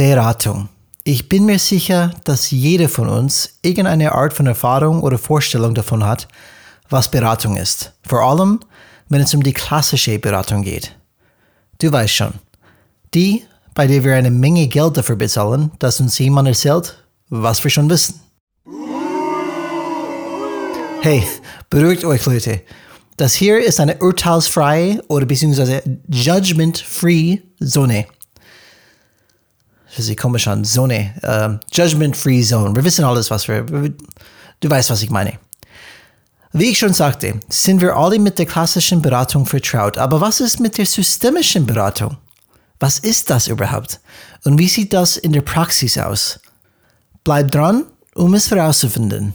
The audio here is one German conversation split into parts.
Beratung. Ich bin mir sicher, dass jeder von uns irgendeine Art von Erfahrung oder Vorstellung davon hat, was Beratung ist. Vor allem, wenn es um die klassische Beratung geht. Du weißt schon, die, bei der wir eine Menge Geld dafür bezahlen, dass uns jemand erzählt, was wir schon wissen. Hey, beruhigt euch Leute. Das hier ist eine urteilsfreie oder beziehungsweise judgment-free Zone. Das ist komisch an, Zone. Uh, judgment-free Zone. Wir wissen alles, was wir... Du weißt, was ich meine. Wie ich schon sagte, sind wir alle mit der klassischen Beratung vertraut. Aber was ist mit der systemischen Beratung? Was ist das überhaupt? Und wie sieht das in der Praxis aus? Bleib dran, um es herauszufinden.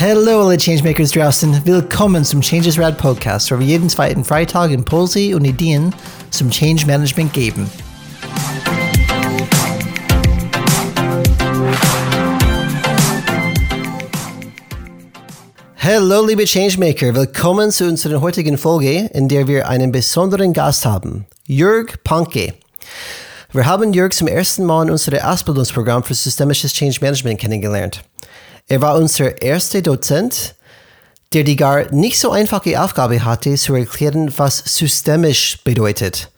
Hallo alle Changemakers draußen, willkommen zum Changes Rad Podcast, wo wir jeden zweiten Freitag Impulse und Ideen zum Change Management geben. Hallo liebe Changemaker, willkommen zu unserer heutigen Folge, in der wir einen besonderen Gast haben, Jörg Panke. Wir haben Jörg zum ersten Mal in unserem Ausbildungsprogramm für systemisches Change Management kennengelernt. Er war unser erster Dozent, der die gar nicht so einfache Aufgabe hatte, zu erklären, was systemisch bedeutet.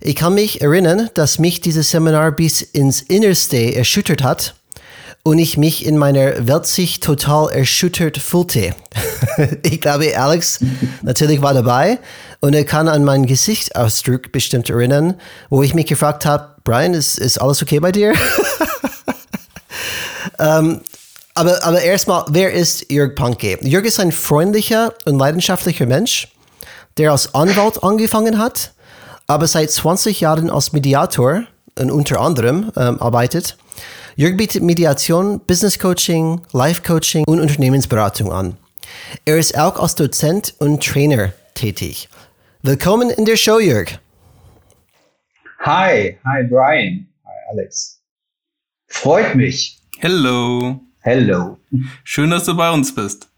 Ich kann mich erinnern, dass mich dieses Seminar bis ins Innerste erschüttert hat und ich mich in meiner Weltsicht total erschüttert fühlte. ich glaube, Alex natürlich war dabei und er kann an meinen Gesichtsausdruck bestimmt erinnern, wo ich mich gefragt habe, Brian, ist, ist alles okay bei dir? ähm, aber, aber erstmal, wer ist Jörg Panke? Jörg ist ein freundlicher und leidenschaftlicher Mensch, der als Anwalt angefangen hat, aber seit 20 Jahren als Mediator und unter anderem ähm, arbeitet. Jörg bietet Mediation, Business Coaching, Life Coaching und Unternehmensberatung an. Er ist auch als Dozent und Trainer tätig. Willkommen in der Show, Jörg. Hi, hi Brian, hi Alex. Freut mich. Hello. Hello. Schön, dass du bei uns bist.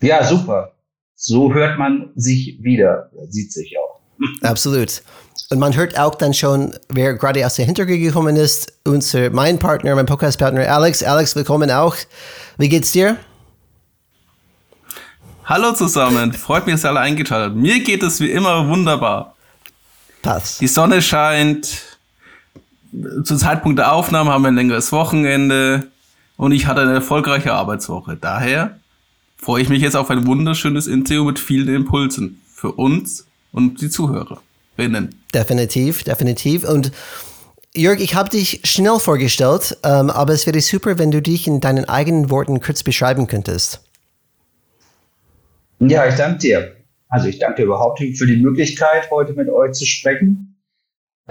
Ja, super. So hört man sich wieder, sieht sich auch. Absolut. Und man hört auch dann schon, wer gerade aus der Hintergrund gekommen ist, unser, mein Partner, mein Podcast-Partner Alex. Alex, willkommen auch. Wie geht's dir? Hallo zusammen, freut mich, dass ihr alle eingeschaltet Mir geht es wie immer wunderbar. Passt. Die Sonne scheint. Zum Zeitpunkt der Aufnahme haben wir ein längeres Wochenende und ich hatte eine erfolgreiche Arbeitswoche. Daher freue ich mich jetzt auf ein wunderschönes Interview mit vielen Impulsen für uns und die Zuhörerinnen. Definitiv, definitiv. Und Jörg, ich habe dich schnell vorgestellt, ähm, aber es wäre super, wenn du dich in deinen eigenen Worten kurz beschreiben könntest. Ja, ich danke dir. Also ich danke dir überhaupt für die Möglichkeit, heute mit euch zu sprechen.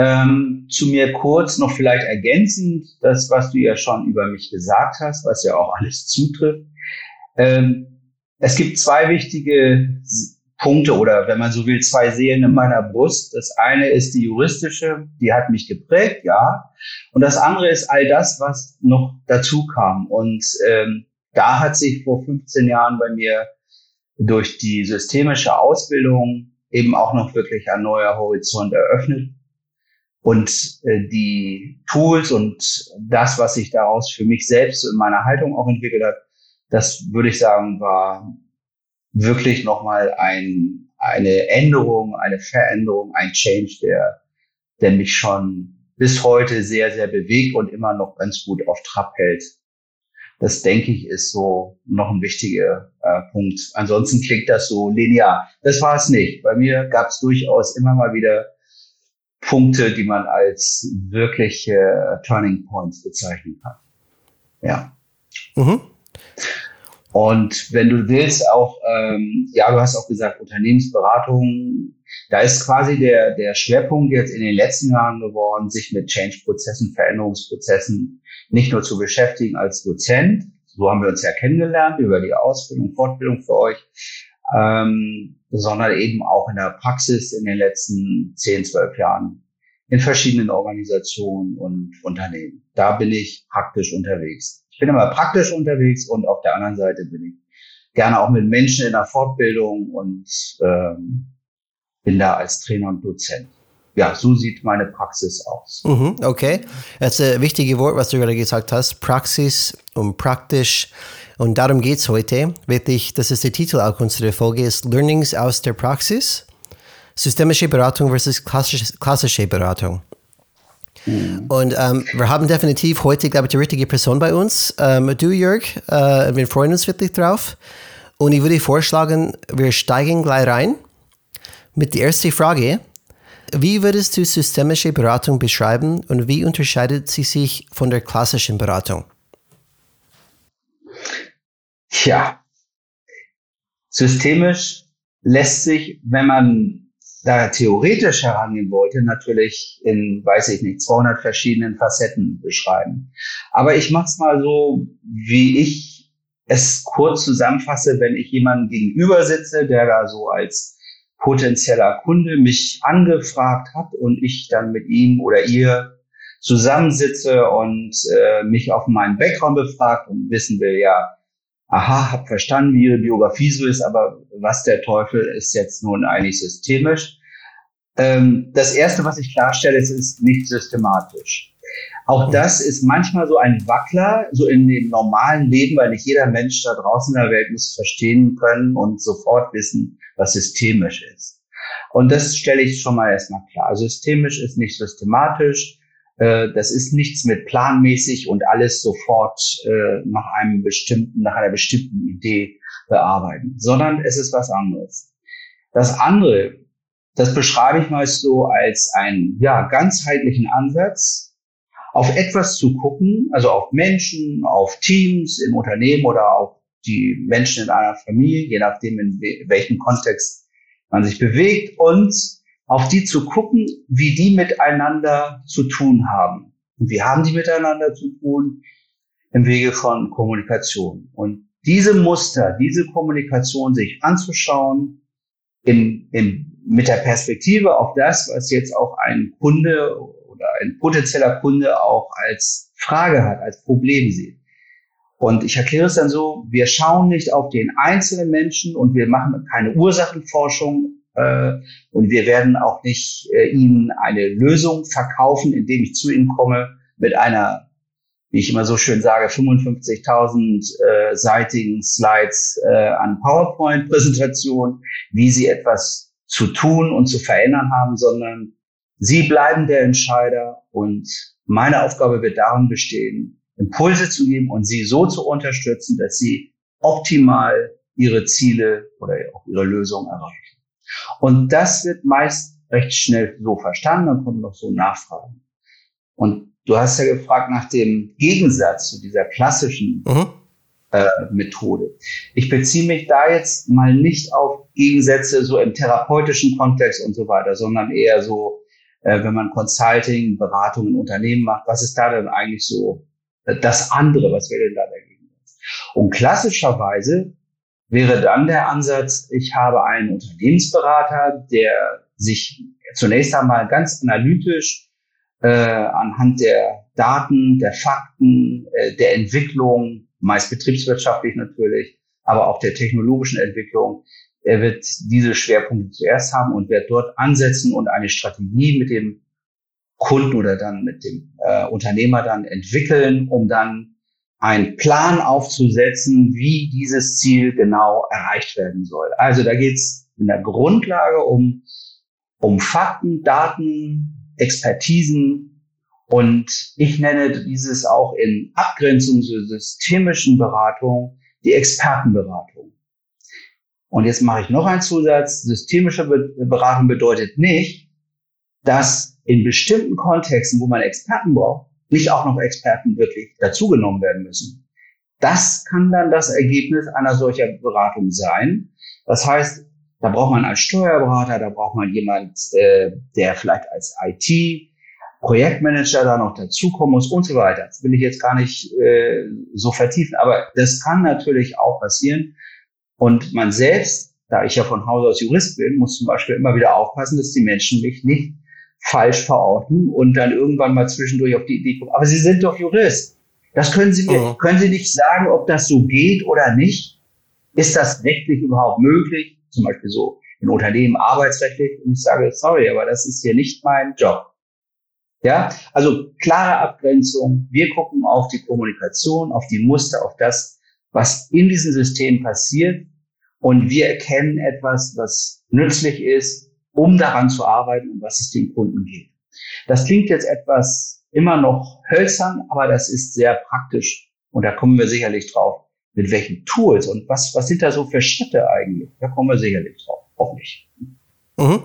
Ähm, zu mir kurz noch vielleicht ergänzend, das, was du ja schon über mich gesagt hast, was ja auch alles zutrifft. Ähm, es gibt zwei wichtige Punkte oder wenn man so will, zwei Seelen in meiner Brust. Das eine ist die juristische, die hat mich geprägt, ja. Und das andere ist all das, was noch dazu kam. Und ähm, da hat sich vor 15 Jahren bei mir durch die systemische Ausbildung eben auch noch wirklich ein neuer Horizont eröffnet. Und äh, die Tools und das, was sich daraus für mich selbst in meiner Haltung auch entwickelt hat, das würde ich sagen, war wirklich nochmal ein, eine Änderung, eine Veränderung, ein Change, der, der mich schon bis heute sehr, sehr bewegt und immer noch ganz gut auf Trab hält. Das denke ich ist so noch ein wichtiger äh, Punkt. Ansonsten klingt das so linear. Das war es nicht. Bei mir gab es durchaus immer mal wieder Punkte, die man als wirkliche äh, Turning Points bezeichnen kann. Ja. Mhm. Und wenn du willst, auch, ähm, ja, du hast auch gesagt, Unternehmensberatung, da ist quasi der, der Schwerpunkt jetzt in den letzten Jahren geworden, sich mit Change-Prozessen, Veränderungsprozessen nicht nur zu beschäftigen als Dozent, so haben wir uns ja kennengelernt über die Ausbildung, Fortbildung für euch, ähm, sondern eben auch in der Praxis in den letzten 10, 12 Jahren in verschiedenen Organisationen und Unternehmen. Da bin ich praktisch unterwegs. Ich bin immer praktisch unterwegs und auf der anderen Seite bin ich gerne auch mit Menschen in der Fortbildung und ähm, bin da als Trainer und Dozent. Ja, so sieht meine Praxis aus. Mhm, okay, das ist ein wichtiges Wort, was du gerade gesagt hast, Praxis und praktisch. Und darum geht es heute. Wirklich, das ist der Titel auch unserer Folge, ist Learnings aus der Praxis. Systemische Beratung versus klassische, klassische Beratung. Mhm. Und ähm, wir haben definitiv heute, glaube ich, die richtige Person bei uns. Ähm, du, Jörg, äh, wir freuen uns wirklich drauf. Und ich würde vorschlagen, wir steigen gleich rein mit der ersten Frage. Wie würdest du systemische Beratung beschreiben und wie unterscheidet sie sich von der klassischen Beratung? Tja, systemisch lässt sich, wenn man da theoretisch herangehen wollte, natürlich in, weiß ich nicht, 200 verschiedenen Facetten beschreiben. Aber ich mache es mal so, wie ich es kurz zusammenfasse, wenn ich jemanden gegenüber sitze, der da so als potenzieller Kunde mich angefragt hat und ich dann mit ihm oder ihr zusammensitze und äh, mich auf meinen Background befragt und wissen will, ja, aha, hab verstanden, wie ihre Biografie so ist, aber was der Teufel ist jetzt nun eigentlich systemisch? Ähm, das erste, was ich klarstelle, ist, ist nicht systematisch. Auch das ist manchmal so ein Wackler, so in dem normalen Leben, weil nicht jeder Mensch da draußen in der Welt muss verstehen können und sofort wissen, was systemisch ist. Und das stelle ich schon mal erstmal klar. Also systemisch ist nicht systematisch. Äh, das ist nichts mit planmäßig und alles sofort äh, nach einem bestimmten, nach einer bestimmten Idee bearbeiten, sondern es ist was anderes. Das andere, das beschreibe ich meist so als einen ja, ganzheitlichen Ansatz, auf etwas zu gucken, also auf Menschen, auf Teams im Unternehmen oder auf die Menschen in einer Familie, je nachdem, in welchem Kontext man sich bewegt und auf die zu gucken, wie die miteinander zu tun haben. Und wie haben die miteinander zu tun? Im Wege von Kommunikation. Und diese Muster, diese Kommunikation sich anzuschauen, in, in, mit der Perspektive auf das, was jetzt auch ein Kunde oder ein potenzieller Kunde auch als Frage hat, als Problem sieht. Und ich erkläre es dann so, wir schauen nicht auf den einzelnen Menschen und wir machen keine Ursachenforschung äh, und wir werden auch nicht äh, Ihnen eine Lösung verkaufen, indem ich zu Ihnen komme mit einer, wie ich immer so schön sage, 55.000 äh, seitigen Slides äh, an PowerPoint-Präsentation, wie Sie etwas zu tun und zu verändern haben, sondern Sie bleiben der Entscheider und meine Aufgabe wird darin bestehen, Impulse zu geben und Sie so zu unterstützen, dass Sie optimal Ihre Ziele oder auch Ihre Lösung erreichen. Und das wird meist recht schnell so verstanden, dann kommen noch so Nachfragen. Und du hast ja gefragt nach dem Gegensatz zu dieser klassischen mhm. äh, Methode. Ich beziehe mich da jetzt mal nicht auf Gegensätze so im therapeutischen Kontext und so weiter, sondern eher so, äh, wenn man Consulting, Beratung in Unternehmen macht, was ist da denn eigentlich so äh, das andere, was wäre denn da dagegen? Und klassischerweise wäre dann der Ansatz, ich habe einen Unternehmensberater, der sich zunächst einmal ganz analytisch äh, anhand der Daten, der Fakten, äh, der Entwicklung, meist betriebswirtschaftlich natürlich, aber auch der technologischen Entwicklung, er wird diese Schwerpunkte zuerst haben und wird dort ansetzen und eine Strategie mit dem Kunden oder dann mit dem äh, Unternehmer dann entwickeln, um dann einen Plan aufzusetzen, wie dieses Ziel genau erreicht werden soll. Also da geht es in der Grundlage um, um Fakten, Daten, Expertisen und ich nenne dieses auch in Abgrenzung zur systemischen Beratung die Expertenberatung. Und jetzt mache ich noch einen Zusatz. Systemische Beratung bedeutet nicht, dass in bestimmten Kontexten, wo man Experten braucht, nicht auch noch Experten wirklich dazugenommen werden müssen. Das kann dann das Ergebnis einer solcher Beratung sein. Das heißt, da braucht man als Steuerberater, da braucht man jemand, äh, der vielleicht als IT Projektmanager da noch dazukommen muss und so weiter. Das will ich jetzt gar nicht äh, so vertiefen, aber das kann natürlich auch passieren. Und man selbst, da ich ja von Hause aus Jurist bin, muss zum Beispiel immer wieder aufpassen, dass die Menschen mich nicht falsch verorten und dann irgendwann mal zwischendurch auf die Idee kommen, aber Sie sind doch Jurist. Das können Sie mir, oh. können Sie nicht sagen, ob das so geht oder nicht? Ist das rechtlich überhaupt möglich? Zum Beispiel so in Unternehmen arbeitsrechtlich. Und ich sage, sorry, aber das ist hier nicht mein Job. Ja, also klare Abgrenzung. Wir gucken auf die Kommunikation, auf die Muster, auf das, was in diesem System passiert. Und wir erkennen etwas, was nützlich ist, um daran zu arbeiten und was es den Kunden geht. Das klingt jetzt etwas immer noch hölzern, aber das ist sehr praktisch. Und da kommen wir sicherlich drauf, mit welchen Tools und was, was sind da so für Schritte eigentlich? Da kommen wir sicherlich drauf, hoffentlich. Mhm.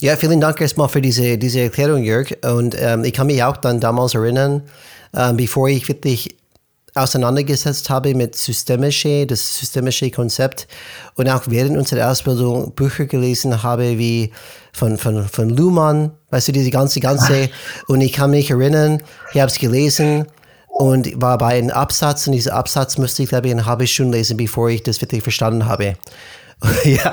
Ja, vielen Dank erstmal für diese, diese Erklärung, Jörg. Und ähm, ich kann mich auch dann damals erinnern, ähm, bevor ich wirklich auseinandergesetzt habe mit systemische, das systemische Konzept und auch während unserer Ausbildung Bücher gelesen habe wie von, von, von Luhmann, weißt du, diese ganze, ganze, und ich kann mich erinnern, ich habe es gelesen und war bei einem Absatz und dieser Absatz musste ich, glaube ich, eine halbe Stunde lesen, bevor ich das wirklich verstanden habe. ja,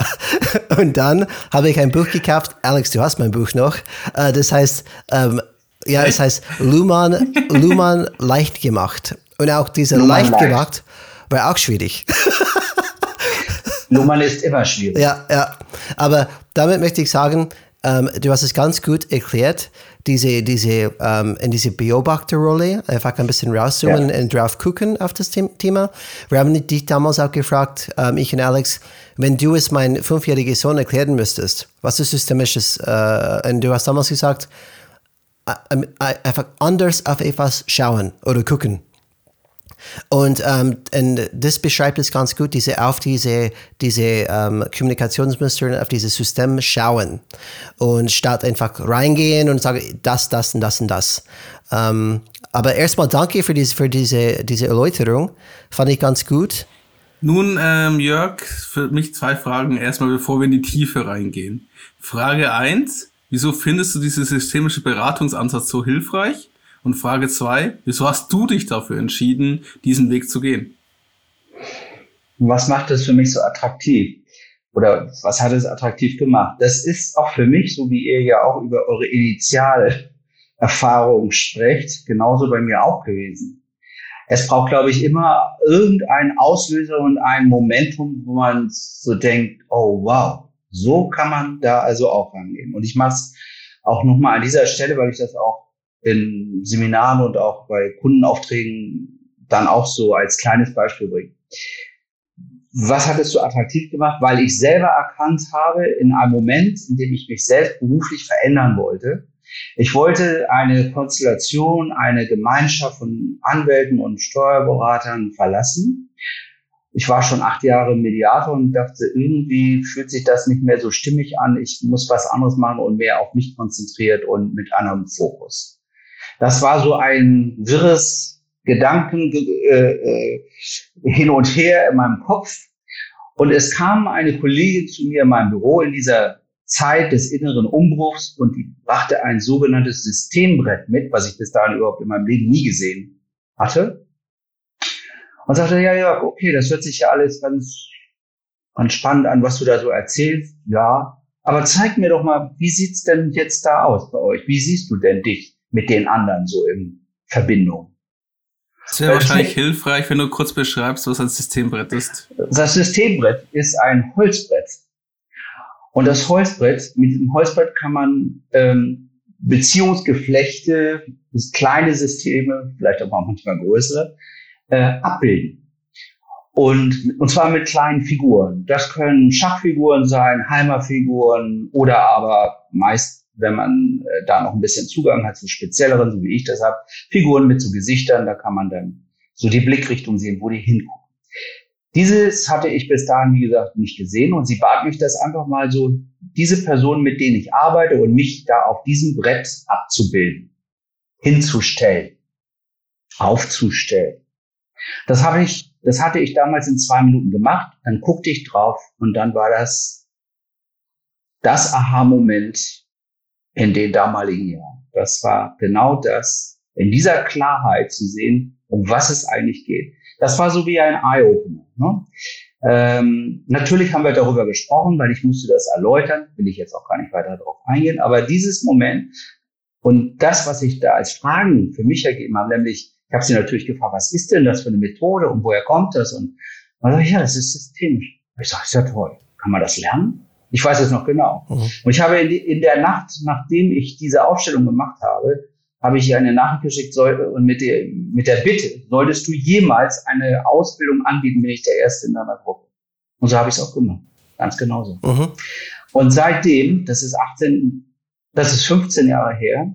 und dann habe ich ein Buch gekauft. Alex, du hast mein Buch noch. Äh, das heißt, ähm, ja, das heißt Luhmann, Luhmann leicht gemacht. Und auch dieser Luhmann leicht gemacht war auch schwierig. Luhmann ist immer schwierig. Ja, ja. Aber damit möchte ich sagen, ähm, du hast es ganz gut erklärt, diese, diese, ähm, in diese Beobachterrolle, einfach ein bisschen rauszoomen ja. und drauf gucken auf das Thema. Wir haben dich damals auch gefragt, ähm, ich und Alex, wenn du es mein fünfjähriger Sohn erklären müsstest, was ist systemisches, äh, und du hast damals gesagt, äh, äh, einfach anders auf etwas schauen oder gucken. Und, ähm, und das beschreibt es ganz gut, diese auf diese, diese ähm, Kommunikationsmuster, auf dieses System schauen. Und statt einfach reingehen und sagen, das, das und das und das. Ähm, aber erstmal danke für diese, für diese, diese Erläuterung. Fand ich ganz gut. Nun, ähm, Jörg, für mich zwei Fragen erstmal, bevor wir in die Tiefe reingehen. Frage eins: Wieso findest du diesen systemischen Beratungsansatz so hilfreich? Und Frage zwei, wieso hast du dich dafür entschieden, diesen Weg zu gehen? Was macht es für mich so attraktiv? Oder was hat es attraktiv gemacht? Das ist auch für mich, so wie ihr ja auch über eure Initialerfahrung sprecht, genauso bei mir auch gewesen. Es braucht, glaube ich, immer irgendeinen Auslöser und ein Momentum, wo man so denkt, oh wow, so kann man da also auch rangehen. Und ich mache es auch nochmal an dieser Stelle, weil ich das auch in Seminaren und auch bei Kundenaufträgen dann auch so als kleines Beispiel bringen. Was hat es so attraktiv gemacht? Weil ich selber erkannt habe, in einem Moment, in dem ich mich selbst beruflich verändern wollte, ich wollte eine Konstellation, eine Gemeinschaft von Anwälten und Steuerberatern verlassen. Ich war schon acht Jahre Mediator und dachte, irgendwie fühlt sich das nicht mehr so stimmig an. Ich muss was anderes machen und mehr auf mich konzentriert und mit einem Fokus. Das war so ein wirres Gedanken äh, äh, hin und her in meinem Kopf. Und es kam eine Kollegin zu mir in meinem Büro in dieser Zeit des inneren Umbruchs und die brachte ein sogenanntes Systembrett mit, was ich bis dahin überhaupt in meinem Leben nie gesehen hatte. Und sagte, ja, ja, okay, das hört sich ja alles ganz, ganz spannend an, was du da so erzählst. Ja, aber zeig mir doch mal, wie sieht's denn jetzt da aus bei euch? Wie siehst du denn dich? Mit den anderen so in Verbindung. Es wäre wahrscheinlich hilfreich, wenn du kurz beschreibst, was ein Systembrett ist. Das Systembrett ist ein Holzbrett. Und das Holzbrett, mit diesem Holzbrett kann man ähm, Beziehungsgeflechte, kleine Systeme, vielleicht auch manchmal größere, äh, abbilden. Und, und zwar mit kleinen Figuren. Das können Schachfiguren sein, Heimerfiguren oder aber meist wenn man äh, da noch ein bisschen Zugang hat zu spezielleren, so wie ich das habe, Figuren mit so Gesichtern, da kann man dann so die Blickrichtung sehen, wo die hingucken. Dieses hatte ich bis dahin, wie gesagt, nicht gesehen und sie bat mich das einfach mal so, diese Personen, mit denen ich arbeite und mich da auf diesem Brett abzubilden, hinzustellen, aufzustellen. Das habe ich, das hatte ich damals in zwei Minuten gemacht, dann guckte ich drauf und dann war das das Aha-Moment, in den damaligen Jahren. Das war genau das, in dieser Klarheit zu sehen, um was es eigentlich geht. Das war so wie ein Eye-Opener. Ne? Ähm, natürlich haben wir darüber gesprochen, weil ich musste das erläutern, will ich jetzt auch gar nicht weiter darauf eingehen, aber dieses Moment und das, was ich da als Fragen für mich ergeben habe, nämlich Ich habe sie natürlich gefragt, was ist denn das für eine Methode und woher kommt das? Und man sagt, ja, das ist systemisch. Ich sage, ist ja toll. Kann man das lernen? Ich weiß es noch genau. Mhm. Und ich habe in, in, der Nacht, nachdem ich diese Aufstellung gemacht habe, habe ich ihr eine Nachricht geschickt soll, und mit der, mit der Bitte, solltest du jemals eine Ausbildung anbieten, bin ich der Erste in deiner Gruppe. Und so habe ich es auch gemacht. Ganz genauso. Mhm. Und seitdem, das ist 18, das ist 15 Jahre her,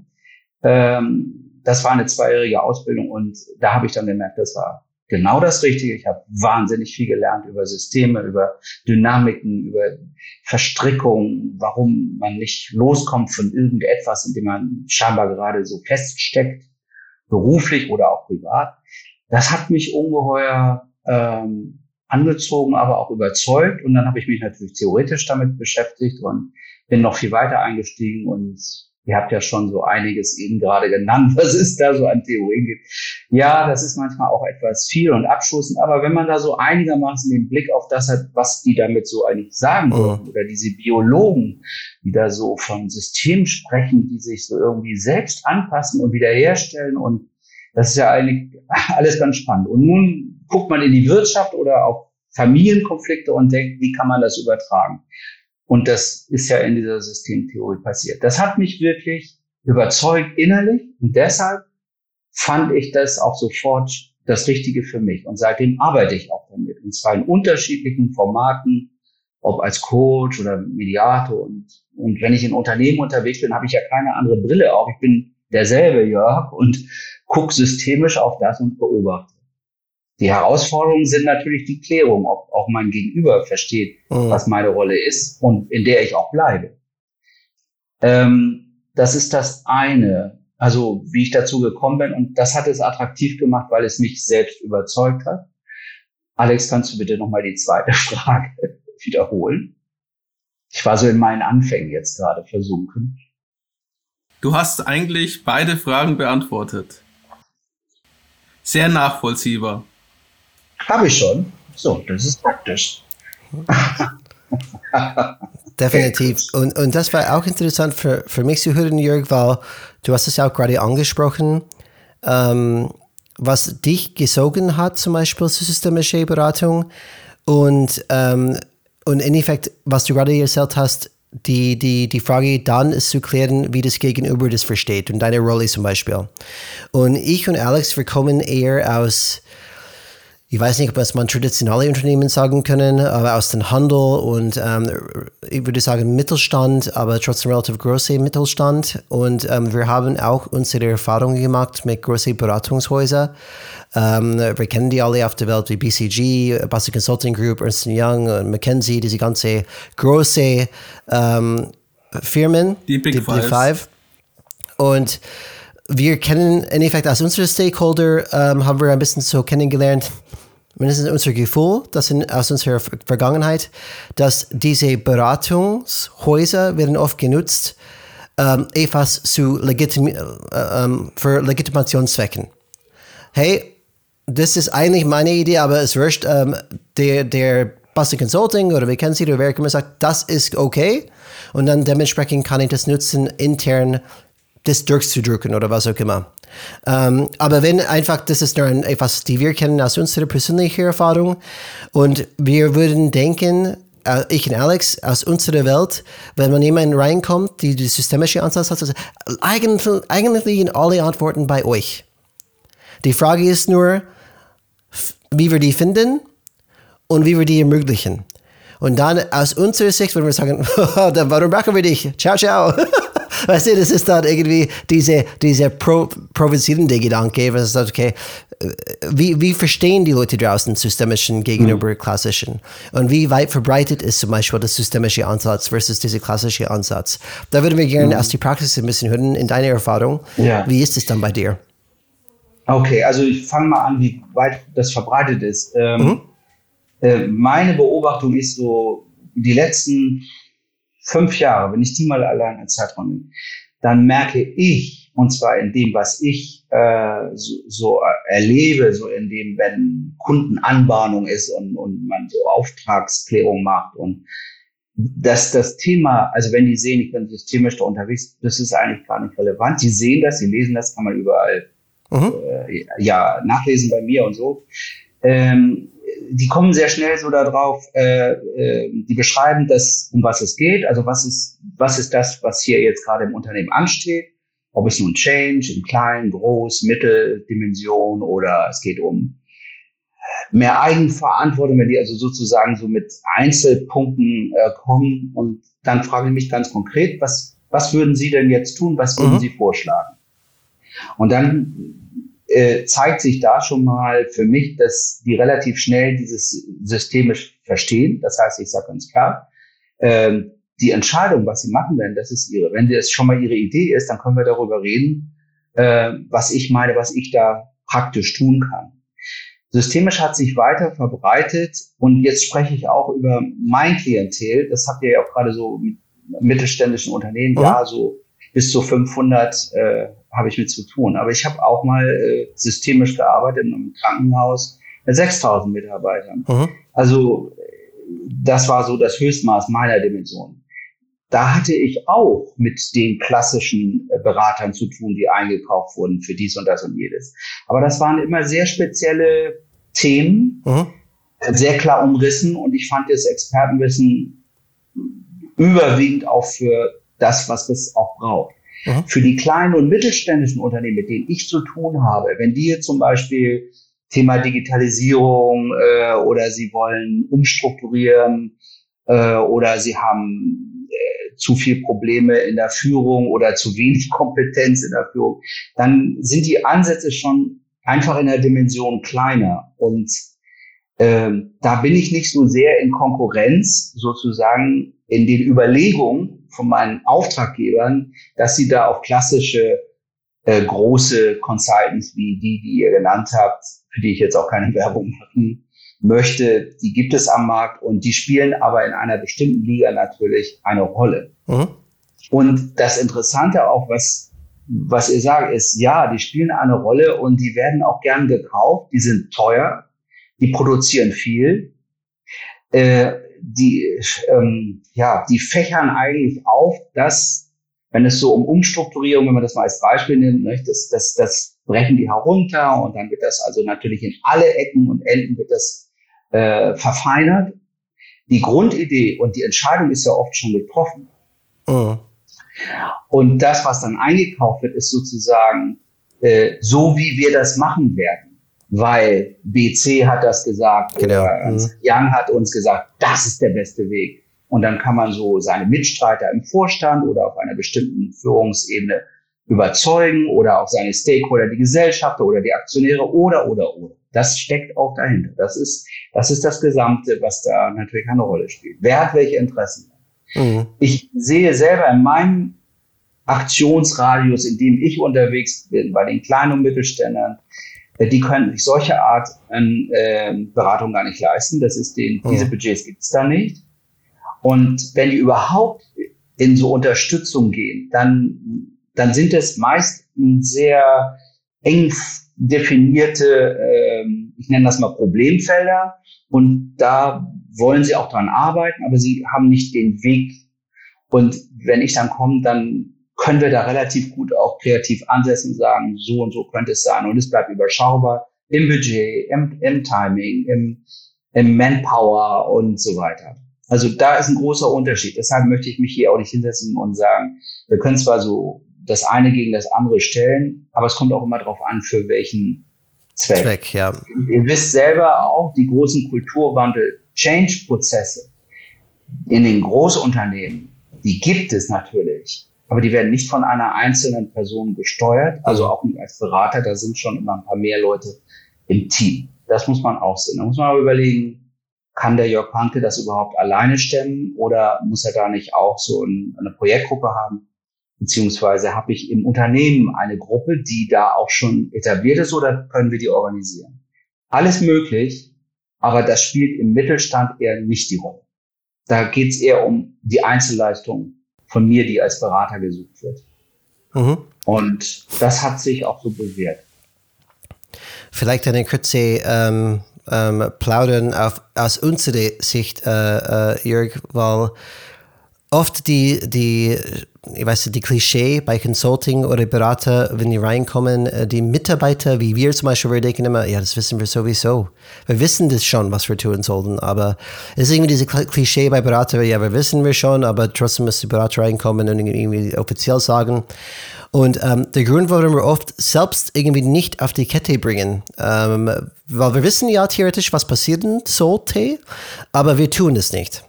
ähm, das war eine zweijährige Ausbildung und da habe ich dann gemerkt, das war genau das Richtige. Ich habe wahnsinnig viel gelernt über Systeme, über Dynamiken, über Verstrickungen, warum man nicht loskommt von irgendetwas, in dem man scheinbar gerade so feststeckt, beruflich oder auch privat. Das hat mich ungeheuer ähm, angezogen, aber auch überzeugt. Und dann habe ich mich natürlich theoretisch damit beschäftigt und bin noch viel weiter eingestiegen und Ihr habt ja schon so einiges eben gerade genannt, was es da so an Theorien gibt. Ja, das ist manchmal auch etwas viel und abstoßend, aber wenn man da so einigermaßen den Blick auf das hat, was die damit so eigentlich sagen oh. wollen, oder diese Biologen, die da so von Systemen sprechen, die sich so irgendwie selbst anpassen und wiederherstellen und das ist ja eigentlich alles ganz spannend. Und nun guckt man in die Wirtschaft oder auf Familienkonflikte und denkt, wie kann man das übertragen? Und das ist ja in dieser Systemtheorie passiert. Das hat mich wirklich überzeugt innerlich und deshalb fand ich das auch sofort das Richtige für mich. Und seitdem arbeite ich auch damit. Und zwar in unterschiedlichen Formaten, ob als Coach oder Mediator. Und, und wenn ich in Unternehmen unterwegs bin, habe ich ja keine andere Brille auf. Ich bin derselbe Jörg und gucke systemisch auf das und beobachte. Die Herausforderungen sind natürlich die Klärung, ob auch mein Gegenüber versteht, mhm. was meine Rolle ist und in der ich auch bleibe. Ähm, das ist das eine, also wie ich dazu gekommen bin und das hat es attraktiv gemacht, weil es mich selbst überzeugt hat. Alex, kannst du bitte nochmal die zweite Frage wiederholen? Ich war so in meinen Anfängen jetzt gerade versunken. Du hast eigentlich beide Fragen beantwortet. Sehr nachvollziehbar. Habe ich schon. So, das ist praktisch. Definitiv. Und, und das war auch interessant für, für mich zu hören, Jörg, weil du hast es ja auch gerade angesprochen, ähm, was dich gesogen hat, zum Beispiel zur systemische Beratung. Und, ähm, und in Effekt, was du gerade erzählt hast, die, die, die Frage dann ist zu klären, wie das Gegenüber das versteht und deine Rolle zum Beispiel. Und ich und Alex, wir kommen eher aus ich weiß nicht, ob es man traditionelle Unternehmen sagen können, aber aus dem Handel und ähm, ich würde sagen Mittelstand, aber trotzdem relativ große Mittelstand. Und ähm, wir haben auch unsere Erfahrungen gemacht mit großen Beratungshäusern. Ähm, wir kennen die alle auf der Welt wie BCG, Boston Consulting Group, Ernst Young, McKinsey, diese ganze große ähm, Firmen, die Big, die Big Five. Und wir kennen in Effekt als unsere Stakeholder, ähm, haben wir ein bisschen so kennengelernt, mindestens unser Gefühl, das in, aus unserer Vergangenheit, dass diese Beratungshäuser werden oft genutzt, ähm, etwas zu legitim, äh, ähm, für Legitimationszwecken. Hey, das ist eigentlich meine Idee, aber es wurscht, ähm, der, der Boston Consulting oder wie kennen Sie, oder wer immer sagt, das ist okay. Und dann dementsprechend kann ich das nutzen, intern das durchzudrücken oder was auch immer. Ähm, aber wenn einfach, das ist nur etwas, die wir kennen aus unserer persönlichen Erfahrung und wir würden denken, äh, ich und Alex, aus unserer Welt, wenn man jemand reinkommt, die die systemische Ansatz hat, eigentlich, eigentlich liegen alle Antworten bei euch. Die Frage ist nur, wie wir die finden und wie wir die ermöglichen. Und dann aus unserer Sicht würden wir sagen, warum brauchen wir dich? Ciao, ciao. Weißt du, das ist dann irgendwie diese, diese pro, provozierende Gedanke, was ist okay, wie, wie verstehen die Leute draußen systemischen gegenüber mhm. klassischen? Und wie weit verbreitet ist zum Beispiel der systemische Ansatz versus dieser klassische Ansatz? Da würden wir gerne mhm. aus die Praxis ein bisschen hören, in deiner Erfahrung. Ja. Wie ist es dann bei dir? Okay, also ich fange mal an, wie weit das verbreitet ist. Ähm, mhm. äh, meine Beobachtung ist so, die letzten fünf Jahre, wenn ich die mal allein als Zeitraum nehme, dann merke ich, und zwar in dem, was ich äh, so, so erlebe, so in dem, wenn Kundenanbahnung ist und, und man so Auftragsklärung macht und dass das Thema, also wenn die sehen, ich bin systemisch da unterwegs, das ist eigentlich gar nicht relevant. Die sehen das, sie lesen das, kann man überall mhm. äh, ja nachlesen bei mir und so. Ähm, die kommen sehr schnell so darauf, äh, äh, die beschreiben das, um was es geht, also was ist, was ist das, was hier jetzt gerade im Unternehmen ansteht, ob es nun Change in klein, groß, Mitteldimension oder es geht um mehr Eigenverantwortung, wenn die also sozusagen so mit Einzelpunkten äh, kommen und dann frage ich mich ganz konkret, was, was würden Sie denn jetzt tun, was würden mhm. Sie vorschlagen? Und dann äh, zeigt sich da schon mal für mich, dass die relativ schnell dieses systemisch verstehen. Das heißt, ich sage ganz klar, äh, die Entscheidung, was sie machen werden, das ist ihre. Wenn das schon mal ihre Idee ist, dann können wir darüber reden, äh, was ich meine, was ich da praktisch tun kann. Systemisch hat sich weiter verbreitet und jetzt spreche ich auch über mein Klientel. Das habt ihr ja auch gerade so mit mittelständischen Unternehmen, mhm. ja, so bis zu 500 äh, habe ich mit zu tun. Aber ich habe auch mal äh, systemisch gearbeitet in einem Krankenhaus mit 6000 Mitarbeitern. Mhm. Also das war so das Höchstmaß meiner Dimension. Da hatte ich auch mit den klassischen äh, Beratern zu tun, die eingekauft wurden für dies und das und jedes. Aber das waren immer sehr spezielle Themen, mhm. sehr klar umrissen und ich fand das Expertenwissen überwiegend auch für das, was es auch braucht. Mhm. Für die kleinen und mittelständischen Unternehmen, mit denen ich zu tun habe, wenn die jetzt zum Beispiel Thema Digitalisierung äh, oder sie wollen umstrukturieren äh, oder sie haben äh, zu viel Probleme in der Führung oder zu wenig Kompetenz in der Führung, dann sind die Ansätze schon einfach in der Dimension kleiner. Und ähm, da bin ich nicht so sehr in Konkurrenz sozusagen in den Überlegungen von meinen Auftraggebern, dass sie da auf klassische äh, große Consultants wie die, die ihr genannt habt, für die ich jetzt auch keine Werbung machen möchte, die gibt es am Markt und die spielen aber in einer bestimmten Liga natürlich eine Rolle. Mhm. Und das Interessante auch, was, was ihr sagt, ist, ja, die spielen eine Rolle und die werden auch gern gekauft, die sind teuer, die produzieren viel, äh, die, ähm, ja, die fächern eigentlich auf, dass, wenn es so um Umstrukturierung, wenn man das mal als Beispiel nimmt, ne, das, das, das brechen die herunter und dann wird das also natürlich in alle Ecken und Enden wird das äh, verfeinert. Die Grundidee und die Entscheidung ist ja oft schon getroffen. Mhm. Und das, was dann eingekauft wird, ist sozusagen äh, so, wie wir das machen werden weil BC hat das gesagt genau. oder mhm. Young hat uns gesagt, das ist der beste Weg. Und dann kann man so seine Mitstreiter im Vorstand oder auf einer bestimmten Führungsebene überzeugen oder auch seine Stakeholder, die Gesellschafter oder die Aktionäre oder, oder, oder. Das steckt auch dahinter. Das ist, das ist das Gesamte, was da natürlich eine Rolle spielt. Wer hat welche Interessen? Mhm. Ich sehe selber in meinem Aktionsradius, in dem ich unterwegs bin, bei den kleinen und Mittelständern, die können sich solche Art an äh, Beratung gar nicht leisten. Das ist den, mhm. diese Budgets gibt es da nicht. Und wenn die überhaupt in so Unterstützung gehen, dann, dann sind es meist sehr eng definierte, äh, ich nenne das mal Problemfelder. Und da wollen sie auch dran arbeiten, aber sie haben nicht den Weg. Und wenn ich dann komme, dann können wir da relativ gut auch kreativ ansetzen und sagen, so und so könnte es sein. Und es bleibt überschaubar im Budget, im, im Timing, im, im Manpower und so weiter. Also da ist ein großer Unterschied. Deshalb möchte ich mich hier auch nicht hinsetzen und sagen, wir können zwar so das eine gegen das andere stellen, aber es kommt auch immer darauf an, für welchen Zweck. Zweck ja. Ihr wisst selber auch, die großen Kulturwandel, Change-Prozesse in den Großunternehmen, die gibt es natürlich aber die werden nicht von einer einzelnen Person gesteuert, also auch nicht als Berater, da sind schon immer ein paar mehr Leute im Team. Das muss man auch sehen. Da muss man aber überlegen, kann der Jörg Panke das überhaupt alleine stemmen oder muss er da nicht auch so eine Projektgruppe haben? Beziehungsweise habe ich im Unternehmen eine Gruppe, die da auch schon etabliert ist oder können wir die organisieren? Alles möglich, aber das spielt im Mittelstand eher nicht die Rolle. Da geht es eher um die Einzelleistung von mir, die als Berater gesucht wird. Mhm. Und das hat sich auch so bewährt. Vielleicht eine kurze ähm, ähm, Plaudern auf, aus unserer Sicht, äh, äh, Jörg, weil oft die, die, ich weiß die Klischee bei Consulting oder Berater, wenn die reinkommen, äh, die Mitarbeiter, wie wir zum Beispiel, wir denken immer, ja, das wissen wir sowieso. Wir wissen das schon, was wir tun sollten, aber es ist irgendwie diese Klischee bei Berater, ja, wir wissen wir schon, aber trotzdem muss der Berater reinkommen und irgendwie offiziell sagen. Und ähm, der Grund, warum wir oft selbst irgendwie nicht auf die Kette bringen, ähm, weil wir wissen ja theoretisch, was passieren sollte, aber wir tun es nicht.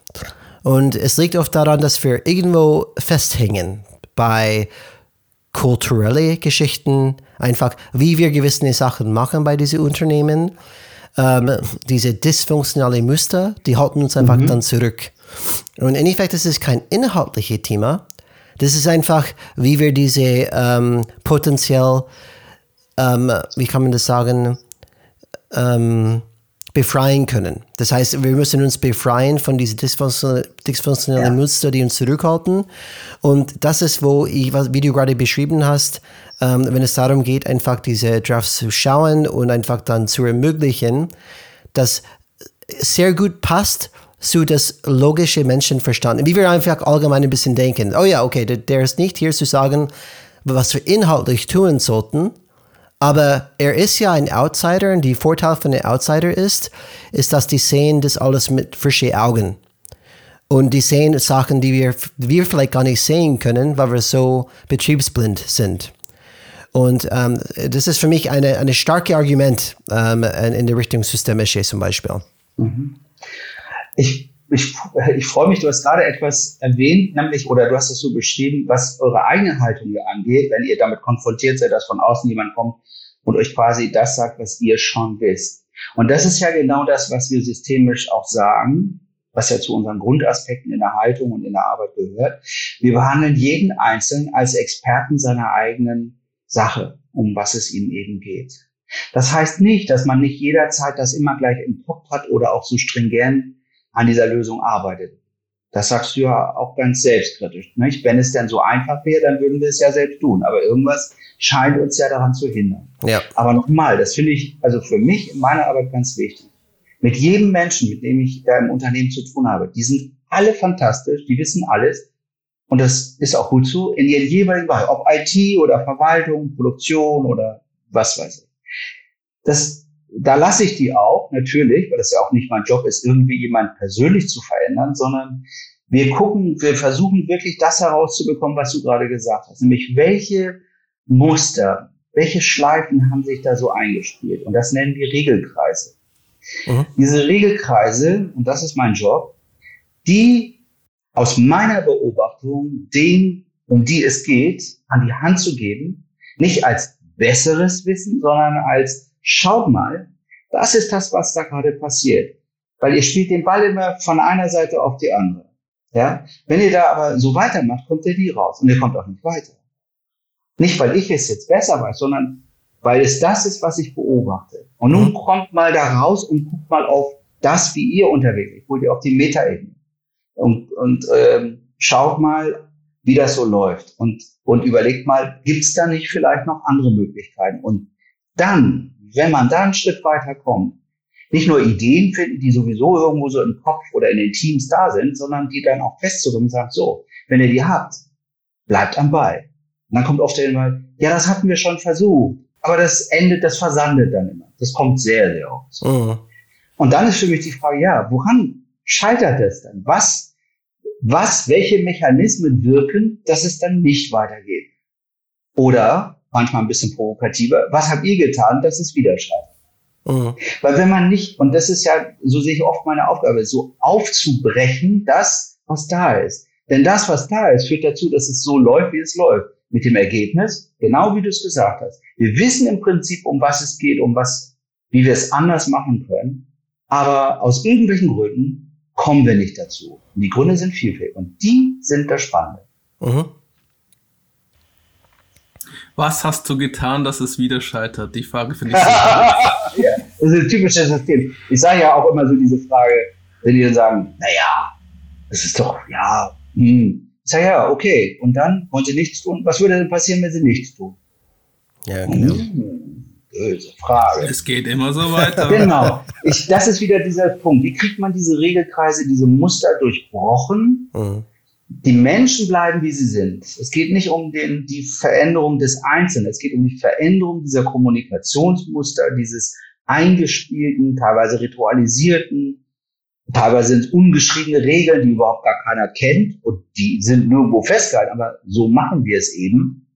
Und es liegt oft daran, dass wir irgendwo festhängen bei kulturellen Geschichten, einfach wie wir gewisse Sachen machen bei diesen Unternehmen. Ähm, diese dysfunktionalen Muster, die halten uns einfach mhm. dann zurück. Und in Effekt ist es kein inhaltliches Thema, das ist einfach, wie wir diese ähm, potenziell, ähm, wie kann man das sagen, ähm, befreien können. Das heißt, wir müssen uns befreien von diesen dysfunktionellen ja. Muster, die uns zurückhalten. Und das ist, wo ich, wie du gerade beschrieben hast, ähm, wenn es darum geht, einfach diese Drafts zu schauen und einfach dann zu ermöglichen, dass sehr gut passt zu das logische Menschenverstand. Wie wir einfach allgemein ein bisschen denken. Oh ja, okay, der, der ist nicht hier zu sagen, was wir inhaltlich tun sollten, aber er ist ja ein Outsider und die Vorteil von einem Outsider ist, ist, dass die sehen das alles mit frischen Augen. Und die sehen Sachen, die wir, wir vielleicht gar nicht sehen können, weil wir so betriebsblind sind. Und ähm, das ist für mich eine, eine starke Argument ähm, in der Richtung systemische zum Beispiel. Mhm. Ich, ich, ich freue mich, du hast gerade etwas erwähnt, nämlich, oder du hast es so beschrieben, was eure eigene Haltung hier angeht, wenn ihr damit konfrontiert seid, dass von außen jemand kommt und euch quasi das sagt, was ihr schon wisst. Und das ist ja genau das, was wir systemisch auch sagen, was ja zu unseren Grundaspekten in der Haltung und in der Arbeit gehört. Wir behandeln jeden Einzelnen als Experten seiner eigenen Sache, um was es ihm eben geht. Das heißt nicht, dass man nicht jederzeit das immer gleich im Kopf hat oder auch so stringent an dieser Lösung arbeitet. Das sagst du ja auch ganz selbstkritisch. Nicht? Wenn es denn so einfach wäre, dann würden wir es ja selbst tun. Aber irgendwas scheint uns ja daran zu hindern. Ja. Aber nochmal, das finde ich also für mich in meiner Arbeit ganz wichtig. Mit jedem Menschen, mit dem ich da im Unternehmen zu tun habe, die sind alle fantastisch, die wissen alles. Und das ist auch gut so in ihren jeweiligen Bereich, ob IT oder Verwaltung, Produktion oder was weiß ich. Das da lasse ich die auch, natürlich, weil das ja auch nicht mein Job ist, irgendwie jemand persönlich zu verändern, sondern wir gucken, wir versuchen wirklich das herauszubekommen, was du gerade gesagt hast, nämlich welche Muster, welche Schleifen haben sich da so eingespielt. Und das nennen wir Regelkreise. Mhm. Diese Regelkreise, und das ist mein Job, die aus meiner Beobachtung denen, um die es geht, an die Hand zu geben, nicht als besseres Wissen, sondern als schaut mal, das ist das, was da gerade passiert. Weil ihr spielt den Ball immer von einer Seite auf die andere. Ja? Wenn ihr da aber so weitermacht, kommt ihr nie raus und ihr kommt auch nicht weiter. Nicht, weil ich es jetzt besser weiß, sondern weil es das ist, was ich beobachte. Und nun mhm. kommt mal da raus und guckt mal auf das, wie ihr unterwegs seid, holt ihr auf die Metaebene und, und ähm, schaut mal, wie das so läuft und, und überlegt mal, gibt's da nicht vielleicht noch andere Möglichkeiten? Und dann wenn man da einen Schritt weiter kommt, nicht nur Ideen finden, die sowieso irgendwo so im Kopf oder in den Teams da sind, sondern die dann auch festzurren und sagen, so, wenn ihr die habt, bleibt am Ball. Und dann kommt oft der Hinweis, ja, das hatten wir schon versucht. Aber das endet, das versandet dann immer. Das kommt sehr, sehr oft. Mhm. Und dann ist für mich die Frage, ja, woran scheitert es dann? Was, was, welche Mechanismen wirken, dass es dann nicht weitergeht? Oder manchmal ein bisschen provokativer. Was habt ihr getan, dass es wieder scheitert? Mhm. Weil wenn man nicht, und das ist ja, so sehe ich oft meine Aufgabe, so aufzubrechen, das, was da ist. Denn das, was da ist, führt dazu, dass es so läuft, wie es läuft. Mit dem Ergebnis, genau wie du es gesagt hast. Wir wissen im Prinzip, um was es geht, um was, wie wir es anders machen können. Aber aus irgendwelchen Gründen kommen wir nicht dazu. Und die Gründe sind vielfältig. Und die sind das Spannende. Mhm. Was hast du getan, dass es wieder scheitert? Die Frage finde ich so ja, Das ist ein typisches System. Ich sage ja auch immer so diese Frage, wenn die dann sagen, naja, das ist doch, ja, hm. Ich sage ja, okay. Und dann wollen sie nichts tun. Was würde denn passieren, wenn sie nichts tun? Ja, genau. Hm, böse Frage. Es geht immer so weiter. genau. Ich, das ist wieder dieser Punkt. Wie kriegt man diese Regelkreise, diese Muster durchbrochen? Mhm die Menschen bleiben, wie sie sind. Es geht nicht um den, die Veränderung des Einzelnen. Es geht um die Veränderung dieser Kommunikationsmuster, dieses eingespielten, teilweise ritualisierten, teilweise sind es ungeschriebene Regeln, die überhaupt gar keiner kennt und die sind nirgendwo festgehalten, aber so machen wir es eben.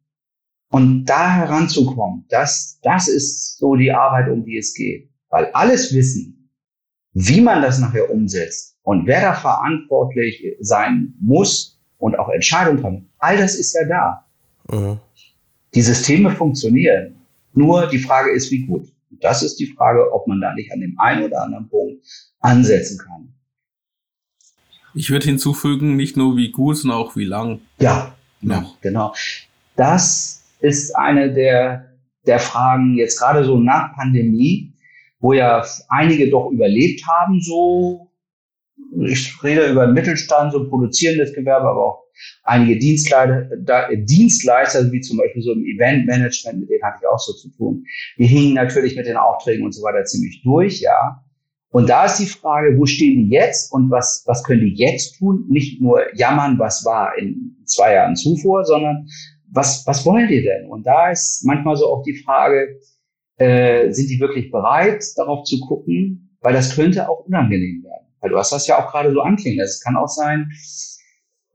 Und da heranzukommen, das, das ist so die Arbeit, um die es geht. Weil alles Wissen, wie man das nachher umsetzt und wer da verantwortlich sein muss und auch Entscheidungen kann, all das ist ja da. Mhm. Die Systeme funktionieren. Nur die Frage ist, wie gut. Und das ist die Frage, ob man da nicht an dem einen oder anderen Punkt ansetzen kann. Ich würde hinzufügen, nicht nur wie gut, sondern auch wie lang. Ja, ja. genau. Das ist eine der, der Fragen jetzt gerade so nach Pandemie, wo ja einige doch überlebt haben, so. Ich rede über Mittelstand, so produzierendes Gewerbe, aber auch einige Dienstleister, Dienstleister, wie zum Beispiel so im Eventmanagement, mit denen hatte ich auch so zu tun. Die hingen natürlich mit den Aufträgen und so weiter ziemlich durch, ja. Und da ist die Frage, wo stehen die jetzt und was, was können die jetzt tun? Nicht nur jammern, was war in zwei Jahren zuvor, sondern was, was wollen die denn? Und da ist manchmal so auch die Frage, äh, sind die wirklich bereit, darauf zu gucken? Weil das könnte auch unangenehm werden. Weil du hast das ja auch gerade so anklingen. Es kann auch sein,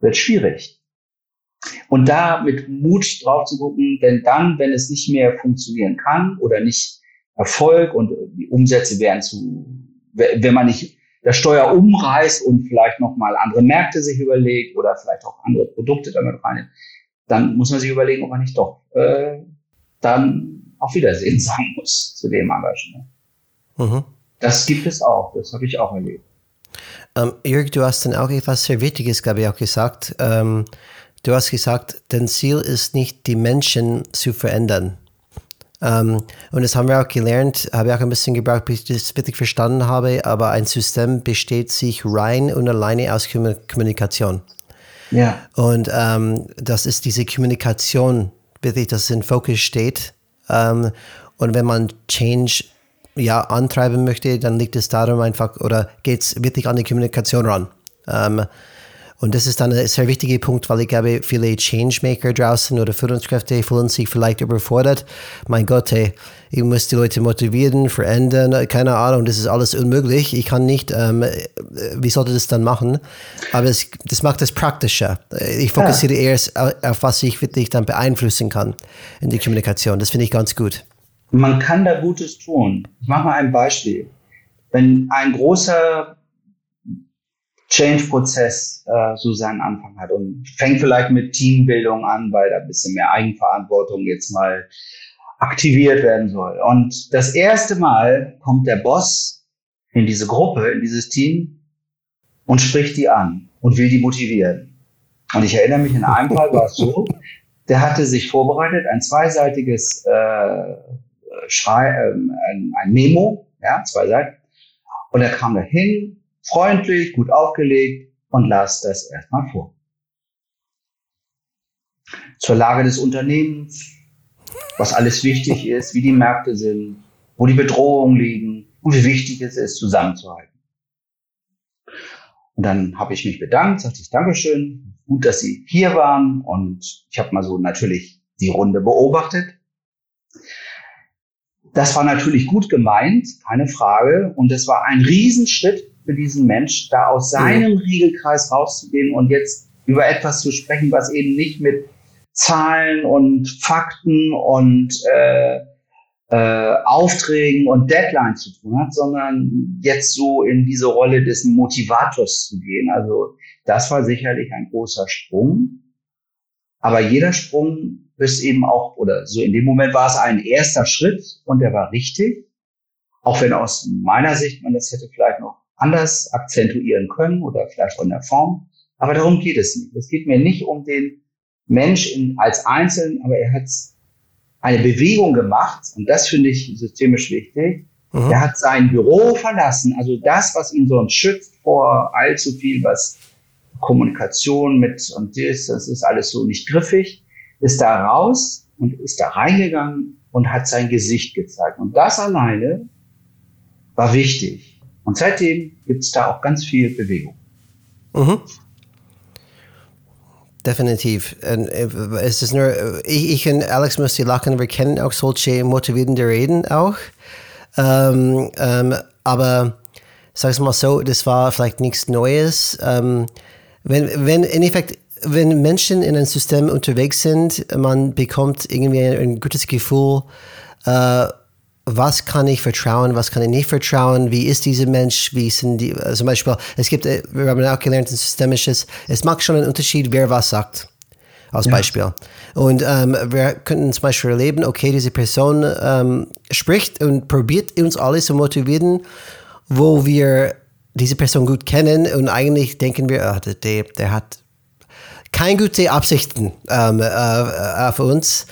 wird schwierig. Und da mit Mut drauf zu gucken, denn dann, wenn es nicht mehr funktionieren kann oder nicht Erfolg und die Umsätze werden zu, wenn man nicht das Steuer umreißt und vielleicht nochmal andere Märkte sich überlegt oder vielleicht auch andere Produkte damit rein, dann muss man sich überlegen, ob man nicht doch äh, dann auf Wiedersehen sagen muss zu dem Engagement. Mhm. Das gibt es auch, das habe ich auch erlebt. Ähm, Jörg, du hast dann auch etwas sehr Wichtiges, glaube ich, auch gesagt. Ähm, du hast gesagt, dein Ziel ist nicht, die Menschen zu verändern. Ähm, und das haben wir auch gelernt, habe ich auch ein bisschen gebraucht, bis ich das wirklich verstanden habe, aber ein System besteht sich rein und alleine aus Kommunikation. Ja. Und ähm, das ist diese Kommunikation, wirklich, das in Fokus steht. Ähm, und wenn man Change ja, antreiben möchte, dann liegt es darum einfach, oder geht es wirklich an die Kommunikation ran. Ähm, und das ist dann ein sehr wichtiger Punkt, weil ich glaube, viele Changemaker draußen oder Führungskräfte fühlen sich vielleicht überfordert. Mein Gott, hey, ich muss die Leute motivieren, verändern, keine Ahnung, das ist alles unmöglich. Ich kann nicht, ähm, wie sollte das dann machen? Aber es, das macht es praktischer. Ich fokussiere ja. eher auf, was ich wirklich dann beeinflussen kann in die Kommunikation. Das finde ich ganz gut. Man kann da Gutes tun. Ich mache mal ein Beispiel. Wenn ein großer Change-Prozess äh, so seinen Anfang hat und fängt vielleicht mit Teambildung an, weil da ein bisschen mehr Eigenverantwortung jetzt mal aktiviert werden soll. Und das erste Mal kommt der Boss in diese Gruppe, in dieses Team und spricht die an und will die motivieren. Und ich erinnere mich, in einem Fall war es so, der hatte sich vorbereitet, ein zweiseitiges äh, Schrei, äh, ein, ein Memo, ja, zwei Seiten. Und er kam dahin, freundlich, gut aufgelegt und las das erstmal vor. Zur Lage des Unternehmens, was alles wichtig ist, wie die Märkte sind, wo die Bedrohungen liegen und wie wichtig es ist, zusammenzuhalten. Und dann habe ich mich bedankt, sagte ich Dankeschön, gut, dass Sie hier waren und ich habe mal so natürlich die Runde beobachtet. Das war natürlich gut gemeint, keine Frage. Und das war ein Riesenschritt für diesen Mensch, da aus seinem mhm. Regelkreis rauszugehen und jetzt über etwas zu sprechen, was eben nicht mit Zahlen und Fakten und äh, äh, Aufträgen und Deadlines zu tun hat, sondern jetzt so in diese Rolle des Motivators zu gehen. Also das war sicherlich ein großer Sprung. Aber jeder Sprung ist eben auch, oder so in dem Moment war es ein erster Schritt und der war richtig. Auch wenn aus meiner Sicht man das hätte vielleicht noch anders akzentuieren können oder vielleicht von der Form. Aber darum geht es nicht. Es geht mir nicht um den Mensch in, als Einzelnen, aber er hat eine Bewegung gemacht und das finde ich systemisch wichtig. Mhm. Er hat sein Büro verlassen, also das, was ihn sonst schützt vor allzu viel, was Kommunikation mit und das, das ist alles so nicht griffig, ist da raus und ist da reingegangen und hat sein Gesicht gezeigt. Und das alleine war wichtig. Und seitdem gibt es da auch ganz viel Bewegung. Mhm. definitiv. Äh, es ist nur, ich, ich und Alex müssen lachen, wir kennen auch solche motivierende Reden auch. Ähm, ähm, aber sag's mal so, das war vielleicht nichts Neues. Ähm, wenn, wenn in Effekt, wenn Menschen in einem System unterwegs sind, man bekommt irgendwie ein, ein gutes Gefühl, äh, was kann ich vertrauen, was kann ich nicht vertrauen, wie ist dieser Mensch, wie sind die, also zum Beispiel, es gibt, äh, wir haben auch gelernt, ein systemisches, es macht schon einen Unterschied, wer was sagt, als ja. Beispiel. Und ähm, wir könnten zum Beispiel erleben, okay, diese Person ähm, spricht und probiert uns alle zu motivieren, wo wir diese Person gut kennen und eigentlich denken wir, oh, der, der hat keine gute Absichten ähm, äh, äh, für uns.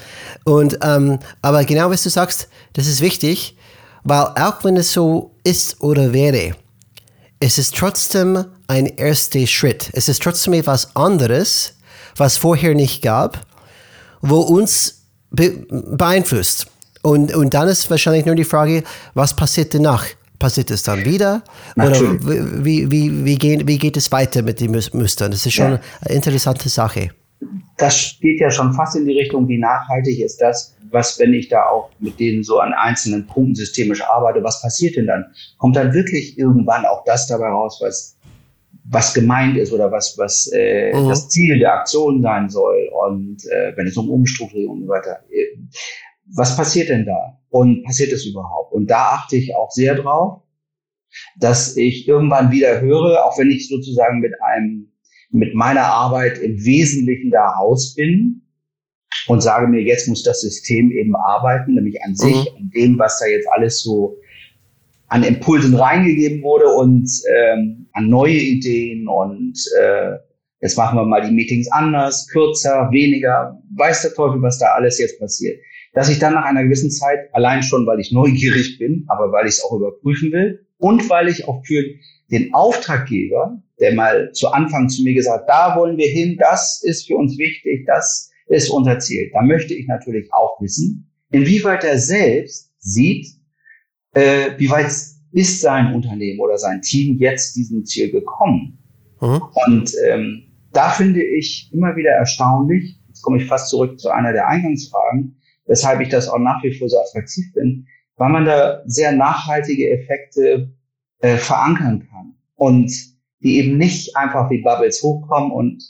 Und, ähm, aber genau was du sagst, das ist wichtig, weil auch wenn es so ist oder wäre, es ist trotzdem ein erster Schritt. Es ist trotzdem etwas anderes, was vorher nicht gab, wo uns be beeinflusst. Und, und dann ist wahrscheinlich nur die Frage, was passiert danach? Passiert es dann wieder? Oder wie, wie, wie, gehen, wie geht es weiter mit den Mustern? Das ist schon ja. eine interessante Sache. Das geht ja schon fast in die Richtung, wie nachhaltig ist das, was, wenn ich da auch mit denen so an einzelnen Punkten systemisch arbeite, was passiert denn dann? Kommt dann wirklich irgendwann auch das dabei raus, was, was gemeint ist oder was, was äh, mhm. das Ziel der Aktion sein soll? Und äh, wenn es um Umstrukturierung und so weiter, äh, was passiert denn da? Und passiert es überhaupt? Und da achte ich auch sehr drauf, dass ich irgendwann wieder höre, auch wenn ich sozusagen mit einem, mit meiner Arbeit im Wesentlichen da Haus bin, und sage mir, jetzt muss das System eben arbeiten, nämlich an sich, mhm. an dem, was da jetzt alles so an Impulsen reingegeben wurde und ähm, an neue Ideen und äh, jetzt machen wir mal die Meetings anders, kürzer, weniger, weiß der Teufel, was da alles jetzt passiert. Dass ich dann nach einer gewissen Zeit, allein schon, weil ich neugierig bin, aber weil ich es auch überprüfen will und weil ich auch für den Auftraggeber, der mal zu Anfang zu mir gesagt, da wollen wir hin, das ist für uns wichtig, das ist unser Ziel. Da möchte ich natürlich auch wissen, inwieweit er selbst sieht, äh, wie weit ist sein Unternehmen oder sein Team jetzt diesem Ziel gekommen. Mhm. Und ähm, da finde ich immer wieder erstaunlich, jetzt komme ich fast zurück zu einer der Eingangsfragen, weshalb ich das auch nach wie vor so attraktiv bin, weil man da sehr nachhaltige Effekte äh, verankern kann und die eben nicht einfach wie Bubbles hochkommen und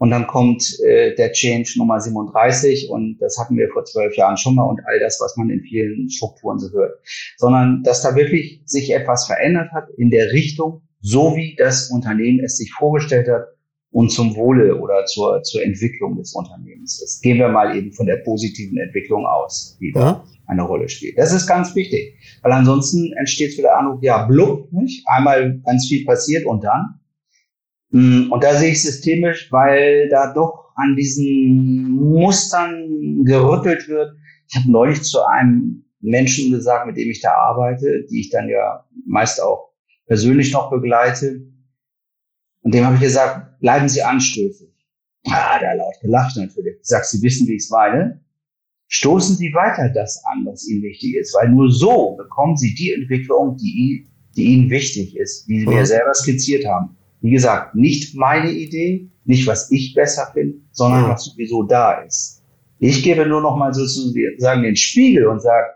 und dann kommt äh, der Change Nummer 37 und das hatten wir vor zwölf Jahren schon mal und all das, was man in vielen Strukturen so hört. Sondern dass da wirklich sich etwas verändert hat in der Richtung, so wie das Unternehmen es sich vorgestellt hat und zum Wohle oder zur, zur Entwicklung des Unternehmens. Jetzt gehen wir mal eben von der positiven Entwicklung aus, die da ja. eine Rolle spielt. Das ist ganz wichtig, weil ansonsten entsteht wieder Eindruck, ja, blub, nicht? Einmal ganz viel passiert und dann. Mm, und da sehe ich systemisch, weil da doch an diesen Mustern gerüttelt wird. Ich habe neulich zu einem Menschen gesagt, mit dem ich da arbeite, die ich dann ja meist auch persönlich noch begleite. Und dem habe ich gesagt, bleiben Sie anstößig. Ah, der hat laut gelacht natürlich. Ich sage, Sie wissen, wie ich es meine. Stoßen Sie weiter das an, was Ihnen wichtig ist, weil nur so bekommen Sie die Entwicklung, die, die Ihnen wichtig ist, die Sie mir selber skizziert haben. Wie gesagt, nicht meine Idee, nicht was ich besser finde, sondern was sowieso da ist. Ich gebe nur noch mal sozusagen den Spiegel und sage,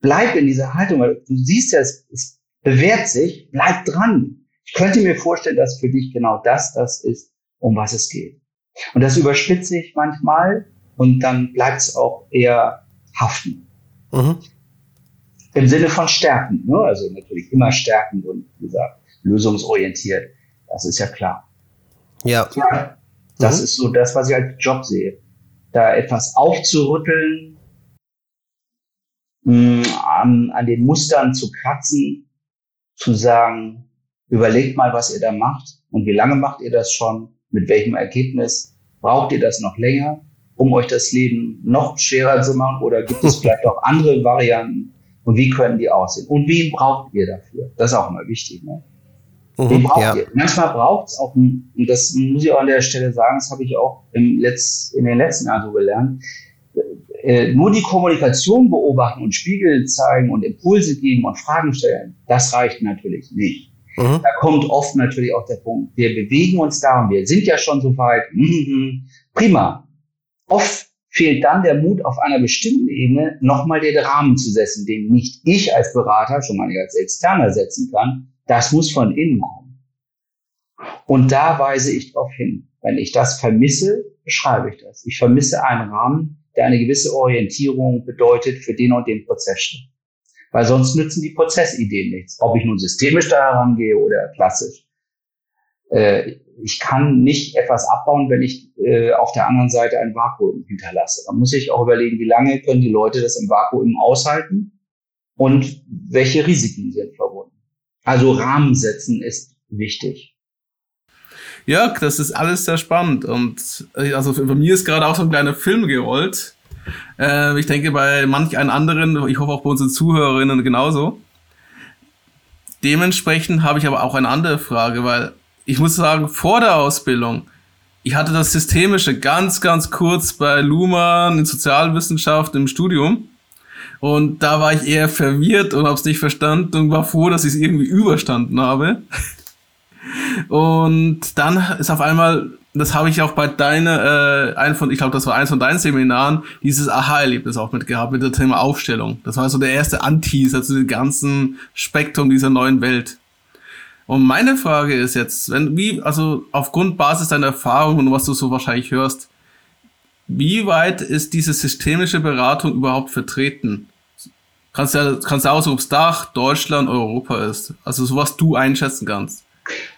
bleib in dieser Haltung, weil du siehst ja, es, es bewährt sich, bleib dran. Ich könnte mir vorstellen, dass für dich genau das das ist, um was es geht. Und das überspitze ich manchmal und dann bleibt es auch eher haften. Mhm. Im Sinne von stärken, ne? also natürlich immer stärken und wie gesagt, lösungsorientiert. Das ist ja klar. Ja. ja das mhm. ist so das, was ich als Job sehe. Da etwas aufzurütteln, mh, an, an den Mustern zu kratzen, zu sagen, überlegt mal, was ihr da macht und wie lange macht ihr das schon, mit welchem Ergebnis, braucht ihr das noch länger, um euch das Leben noch schwerer zu machen oder gibt es vielleicht auch andere Varianten und wie können die aussehen und wen braucht ihr dafür? Das ist auch immer wichtig. Ne? Mhm, braucht ja. ihr. Manchmal braucht es auch, und das muss ich auch an der Stelle sagen, das habe ich auch im Letz-, in den letzten Jahren so gelernt, äh, nur die Kommunikation beobachten und Spiegel zeigen und Impulse geben und Fragen stellen, das reicht natürlich nicht. Mhm. Da kommt oft natürlich auch der Punkt, wir bewegen uns da und wir sind ja schon so weit, mhm, Prima. Oft fehlt dann der Mut, auf einer bestimmten Ebene nochmal den Rahmen zu setzen, den nicht ich als Berater, schon mal als Externer setzen kann. Das muss von innen kommen. Und da weise ich darauf hin. Wenn ich das vermisse, beschreibe ich das. Ich vermisse einen Rahmen, der eine gewisse Orientierung bedeutet für den und den Prozess. Weil sonst nützen die Prozessideen nichts. Ob ich nun systemisch da herangehe oder klassisch. Äh, ich kann nicht etwas abbauen, wenn ich äh, auf der anderen Seite ein Vakuum hinterlasse. Da muss ich auch überlegen, wie lange können die Leute das im Vakuum aushalten und welche Risiken sind verbunden. Also Rahmen setzen ist wichtig. Ja, das ist alles sehr spannend. Und äh, also bei mir ist gerade auch so ein kleiner Film gerollt. Äh, ich denke, bei manch einen anderen, ich hoffe auch bei unseren Zuhörerinnen genauso. Dementsprechend habe ich aber auch eine andere Frage, weil ich muss sagen, vor der Ausbildung, ich hatte das Systemische ganz, ganz kurz bei Luhmann in Sozialwissenschaft im Studium. Und da war ich eher verwirrt und habe es nicht verstanden und war froh, dass ich es irgendwie überstanden habe. Und dann ist auf einmal, das habe ich auch bei deiner, äh, ein von, ich glaube, das war eins von deinen Seminaren, dieses Aha-Erlebnis auch mitgehabt mit dem Thema Aufstellung. Das war so der erste Anteaser zu dem ganzen Spektrum dieser neuen Welt. Und meine Frage ist jetzt, wenn, wie, also aufgrund Basis deiner Erfahrung und was du so wahrscheinlich hörst, wie weit ist diese systemische Beratung überhaupt vertreten? Kannst du kannst du aussuchen, ob es Dach, Deutschland, Europa ist. Also so was du einschätzen kannst.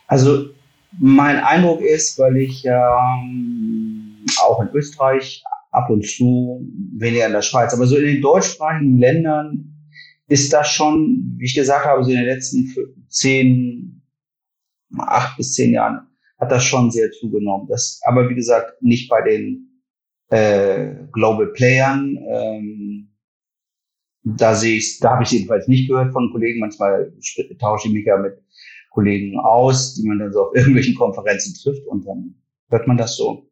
Also mein Eindruck ist, weil ich ähm, auch in Österreich ab und zu, weniger in der Schweiz, aber so in den deutschsprachigen Ländern ist das schon, wie ich gesagt habe, so in den letzten zehn, acht bis zehn Jahren hat das schon sehr zugenommen. Das, aber wie gesagt, nicht bei den äh, Global Playern. Ähm, da sehe ich, da habe ich jedenfalls nicht gehört von Kollegen. Manchmal tausche ich mich ja mit Kollegen aus, die man dann so auf irgendwelchen Konferenzen trifft und dann hört man das so.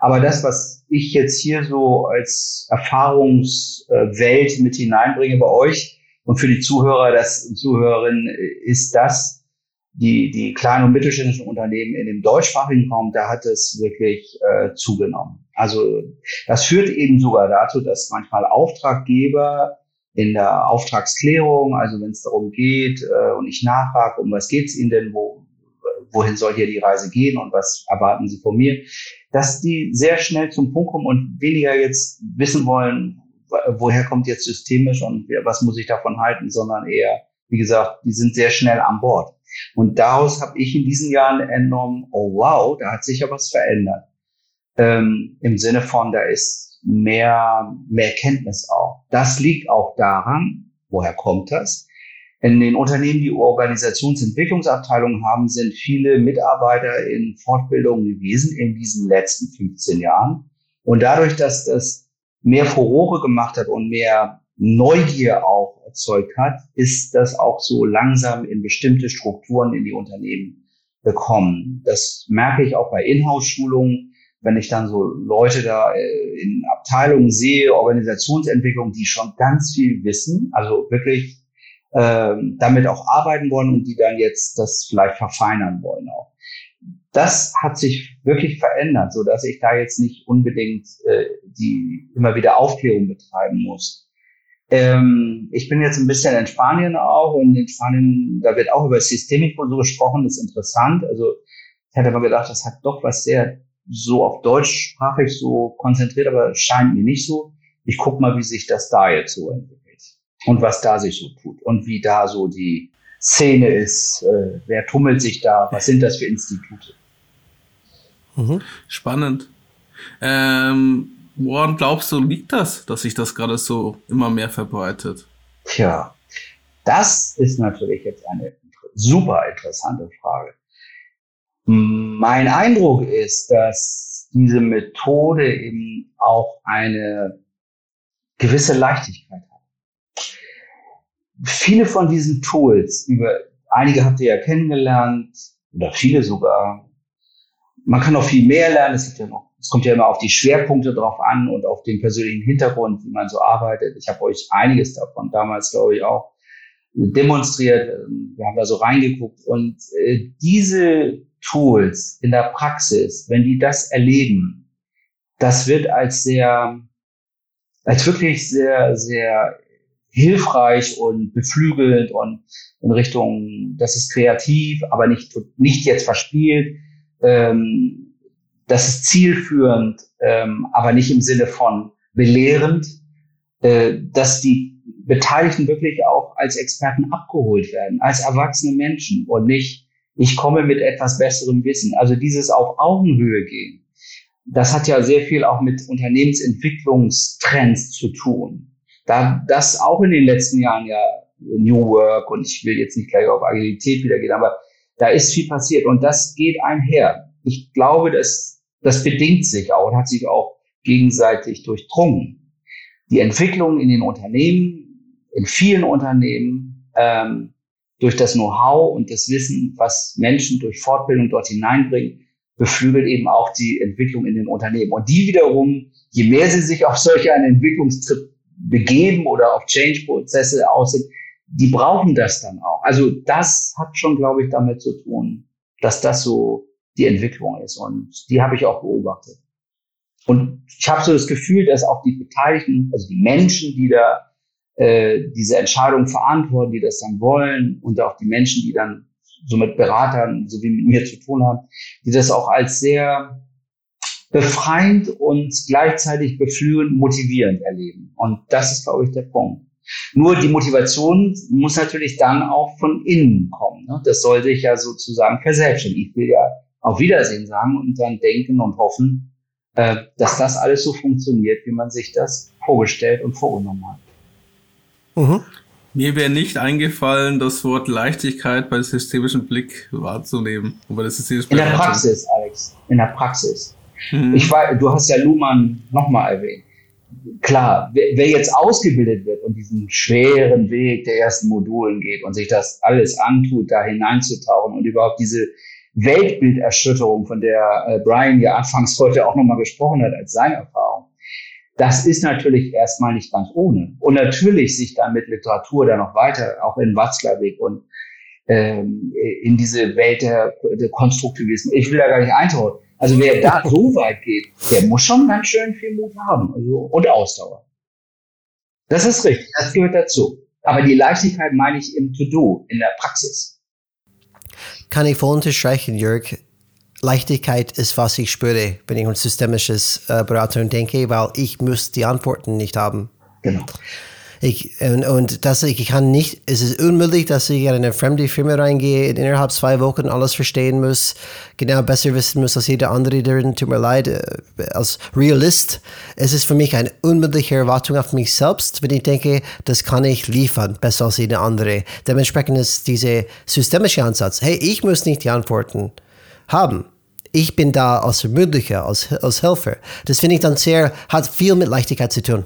Aber das, was ich jetzt hier so als Erfahrungswelt mit hineinbringe bei euch und für die Zuhörer, das Zuhörerinnen, ist das, die, die kleinen und mittelständischen Unternehmen in dem deutschsprachigen Raum, da hat es wirklich äh, zugenommen. Also das führt eben sogar dazu, dass manchmal Auftraggeber in der Auftragsklärung, also wenn es darum geht äh, und ich nachfrage, um was geht's Ihnen denn, wo, wohin soll hier die Reise gehen und was erwarten Sie von mir, dass die sehr schnell zum Punkt kommen und weniger jetzt wissen wollen, woher kommt jetzt systemisch und was muss ich davon halten, sondern eher, wie gesagt, die sind sehr schnell an Bord. Und daraus habe ich in diesen Jahren entnommen, oh wow, da hat sich ja was verändert. Ähm, Im Sinne von, da ist mehr, mehr Kenntnis auch. Das liegt auch daran, woher kommt das? In den Unternehmen, die Organisationsentwicklungsabteilungen haben, sind viele Mitarbeiter in Fortbildungen gewesen in diesen letzten 15 Jahren. Und dadurch, dass das mehr Furore gemacht hat und mehr Neugier auch erzeugt hat, ist das auch so langsam in bestimmte Strukturen in die Unternehmen gekommen. Das merke ich auch bei Inhouse-Schulungen, wenn ich dann so Leute da äh, in Abteilungen sehe, Organisationsentwicklung, die schon ganz viel wissen, also wirklich äh, damit auch arbeiten wollen und die dann jetzt das vielleicht verfeinern wollen auch. Das hat sich wirklich verändert, so dass ich da jetzt nicht unbedingt äh, die immer wieder Aufklärung betreiben muss. Ähm, ich bin jetzt ein bisschen in Spanien auch und in Spanien, da wird auch über Systemik so gesprochen, das ist interessant. Also ich hätte mal gedacht, das hat doch was sehr so auf deutschsprachig so konzentriert, aber scheint mir nicht so. Ich guck mal, wie sich das da jetzt so entwickelt und was da sich so tut und wie da so die Szene ist, äh, wer tummelt sich da, was sind das für Institute. Mhm. Spannend. Ähm, woran glaubst du, liegt das, dass sich das gerade so immer mehr verbreitet? Tja, das ist natürlich jetzt eine super interessante Frage. Mein Eindruck ist, dass diese Methode eben auch eine gewisse Leichtigkeit hat. Viele von diesen Tools, über einige habt ihr ja kennengelernt, oder viele sogar, man kann noch viel mehr lernen. Es ja noch es kommt ja immer auf die Schwerpunkte drauf an und auf den persönlichen Hintergrund, wie man so arbeitet. Ich habe euch einiges davon damals, glaube ich, auch demonstriert. Wir haben da so reingeguckt. Und äh, diese Tools in der Praxis, wenn die das erleben, das wird als sehr, als wirklich sehr, sehr hilfreich und beflügelnd und in Richtung, das ist kreativ, aber nicht, nicht jetzt verspielt. Ähm, das ist zielführend, ähm, aber nicht im Sinne von belehrend, äh, dass die Beteiligten wirklich auch als Experten abgeholt werden, als erwachsene Menschen und nicht, ich komme mit etwas besserem Wissen. Also dieses auf Augenhöhe gehen, das hat ja sehr viel auch mit Unternehmensentwicklungstrends zu tun. Da das auch in den letzten Jahren ja New Work und ich will jetzt nicht gleich auf Agilität wieder gehen, aber da ist viel passiert und das geht einher. Ich glaube, dass das bedingt sich auch und hat sich auch gegenseitig durchdrungen. Die Entwicklung in den Unternehmen, in vielen Unternehmen, ähm, durch das Know-how und das Wissen, was Menschen durch Fortbildung dort hineinbringen, beflügelt eben auch die Entwicklung in den Unternehmen. Und die wiederum, je mehr sie sich auf solch einen Entwicklungstrip begeben oder auf Change-Prozesse aus sind, die brauchen das dann auch. Also das hat schon, glaube ich, damit zu tun, dass das so die Entwicklung ist. Und die habe ich auch beobachtet. Und ich habe so das Gefühl, dass auch die Beteiligten, also die Menschen, die da äh, diese Entscheidung verantworten, die das dann wollen, und auch die Menschen, die dann so mit Beratern, so wie mit mir zu tun haben, die das auch als sehr befreiend und gleichzeitig beflügelnd, motivierend erleben. Und das ist, glaube ich, der Punkt. Nur die Motivation muss natürlich dann auch von innen kommen. Ne? Das sollte ich ja sozusagen verselbstständigen. Ich will ja auf Wiedersehen sagen und dann denken und hoffen, äh, dass das alles so funktioniert, wie man sich das vorgestellt und vorgenommen hat. Mhm. Mir wäre nicht eingefallen, das Wort Leichtigkeit bei systemischen Blick wahrzunehmen. Aber das ist In der Praxis, Alex. In der Praxis. Mhm. Ich war, du hast ja Luhmann nochmal erwähnt. Klar, wer, wer jetzt ausgebildet wird und diesen schweren Weg der ersten Modulen geht und sich das alles antut, da hineinzutauchen und überhaupt diese Weltbilderschütterung, von der äh, Brian ja anfangs heute auch nochmal gesprochen hat, als seine Erfahrung, das ist natürlich erstmal nicht ganz ohne. Und natürlich sich dann mit Literatur dann noch weiter, auch in Watzlawick und ähm, in diese Welt der, der Konstruktivismus. Ich will da gar nicht eintauchen. Also wer da so weit geht, der muss schon ganz schön viel Mut haben also, und Ausdauer. Das ist richtig, das gehört dazu. Aber die Leichtigkeit meine ich im To-Do, in der Praxis. Kann ich voll unterstreichen, Jörg. Leichtigkeit ist, was ich spüre, wenn ich an systemisches äh, Beratung denke, weil ich muss die Antworten nicht haben. Genau. Ich, und, und das, ich kann nicht, es ist unmöglich, dass ich in eine fremde Firma reingehe, innerhalb zwei Wochen alles verstehen muss, genau besser wissen muss als jeder andere darin, tut mir leid, äh, als Realist. Es ist für mich eine unmögliche Erwartung auf mich selbst, wenn ich denke, das kann ich liefern, besser als jeder andere. Dementsprechend ist dieser systemische Ansatz, hey, ich muss nicht die Antworten haben ich bin da als Ermöglicher, als, als Helfer. Das finde ich dann sehr, hat viel mit Leichtigkeit zu tun.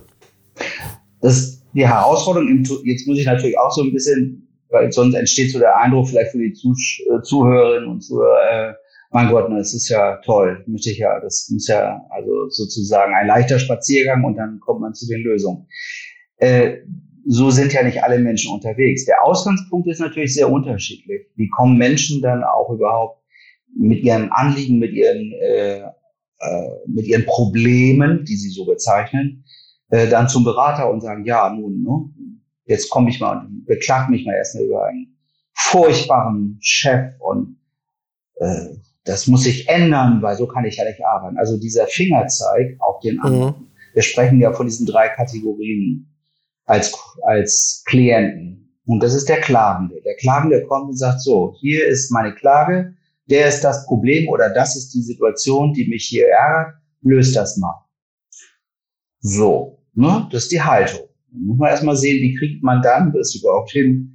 Das die Herausforderung, jetzt muss ich natürlich auch so ein bisschen, weil sonst entsteht so der Eindruck vielleicht für die äh, Zuhörerinnen und Zuhörer, äh, mein Gott, das ist ja toll, möchte ich ja, das muss ja also sozusagen ein leichter Spaziergang und dann kommt man zu den Lösungen. Äh, so sind ja nicht alle Menschen unterwegs. Der Ausgangspunkt ist natürlich sehr unterschiedlich. Wie kommen Menschen dann auch überhaupt mit ihren Anliegen, mit ihren, äh, äh, mit ihren Problemen, die sie so bezeichnen, äh, dann zum Berater und sagen, ja, nun, ne, jetzt komme ich mal und beklag mich mal erstmal über einen furchtbaren Chef und äh, das muss sich ändern, weil so kann ich ja nicht arbeiten. Also dieser Fingerzeig auf den anderen. Mhm. Wir sprechen ja von diesen drei Kategorien als, als Klienten. Und das ist der Klagende. Der Klagende kommt und sagt so, hier ist meine Klage, der ist das Problem oder das ist die Situation, die mich hier ärgert, löst das mal. So, ne? das ist die Haltung. Dann muss man erstmal sehen, wie kriegt man dann das überhaupt hin?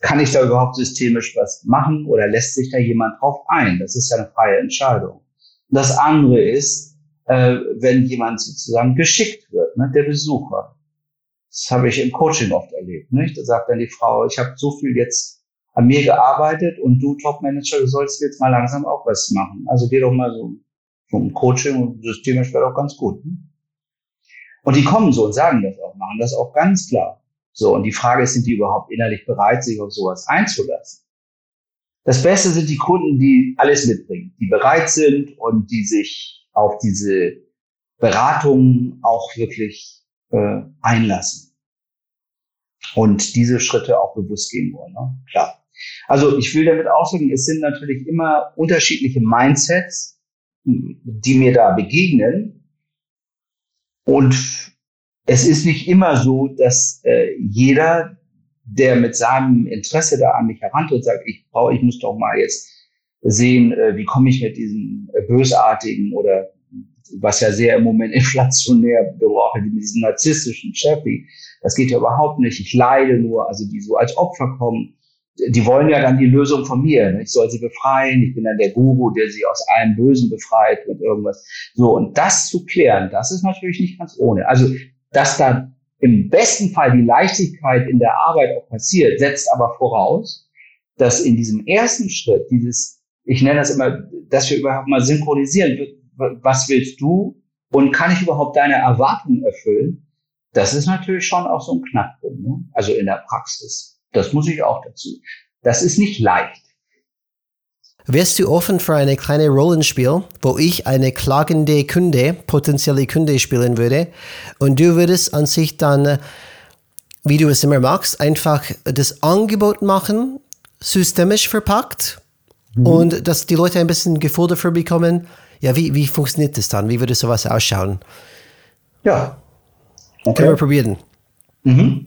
Kann ich da überhaupt systemisch was machen oder lässt sich da jemand drauf ein? Das ist ja eine freie Entscheidung. Das andere ist, äh, wenn jemand sozusagen geschickt wird, ne? der Besucher. Das habe ich im Coaching oft erlebt. Nicht? Da sagt dann die Frau, ich habe so viel jetzt an mir gearbeitet und du Topmanager, du sollst jetzt mal langsam auch was machen. Also geh doch mal so vom Coaching und systemisch wäre doch ganz gut. Ne? Und die kommen so und sagen das auch, machen das auch ganz klar. So, und die Frage ist, sind die überhaupt innerlich bereit, sich auf sowas einzulassen? Das Beste sind die Kunden, die alles mitbringen, die bereit sind und die sich auf diese Beratungen auch wirklich äh, einlassen und diese Schritte auch bewusst gehen wollen. Ne? Klar. Also ich will damit ausdrücken, es sind natürlich immer unterschiedliche Mindsets, die mir da begegnen. Und es ist nicht immer so, dass äh, jeder, der mit seinem Interesse da an mich herantritt, sagt, ich brauche, ich muss doch mal jetzt sehen, äh, wie komme ich mit diesem äh, bösartigen oder was ja sehr im Moment inflationär beraucht, mit diesem narzisstischen Chevy. Das geht ja überhaupt nicht. Ich leide nur, also die so als Opfer kommen. Die wollen ja dann die Lösung von mir. Ne? Ich soll sie befreien. Ich bin dann der Guru, der sie aus allem Bösen befreit und irgendwas. So. Und das zu klären, das ist natürlich nicht ganz ohne. Also, dass da im besten Fall die Leichtigkeit in der Arbeit auch passiert, setzt aber voraus, dass in diesem ersten Schritt dieses, ich nenne das immer, dass wir überhaupt mal synchronisieren, was willst du und kann ich überhaupt deine Erwartungen erfüllen? Das ist natürlich schon auch so ein Knackpunkt, ne? also in der Praxis. Das muss ich auch dazu. Das ist nicht leicht. Wärst du offen für eine kleine Rollenspiel, wo ich eine klagende Kunde, potenzielle Kunde spielen würde und du würdest an sich dann, wie du es immer magst, einfach das Angebot machen, systemisch verpackt mhm. und dass die Leute ein bisschen Gefühl dafür bekommen, ja, wie, wie funktioniert das dann? Wie würde sowas ausschauen? Ja. Okay. Können wir probieren. Mhm.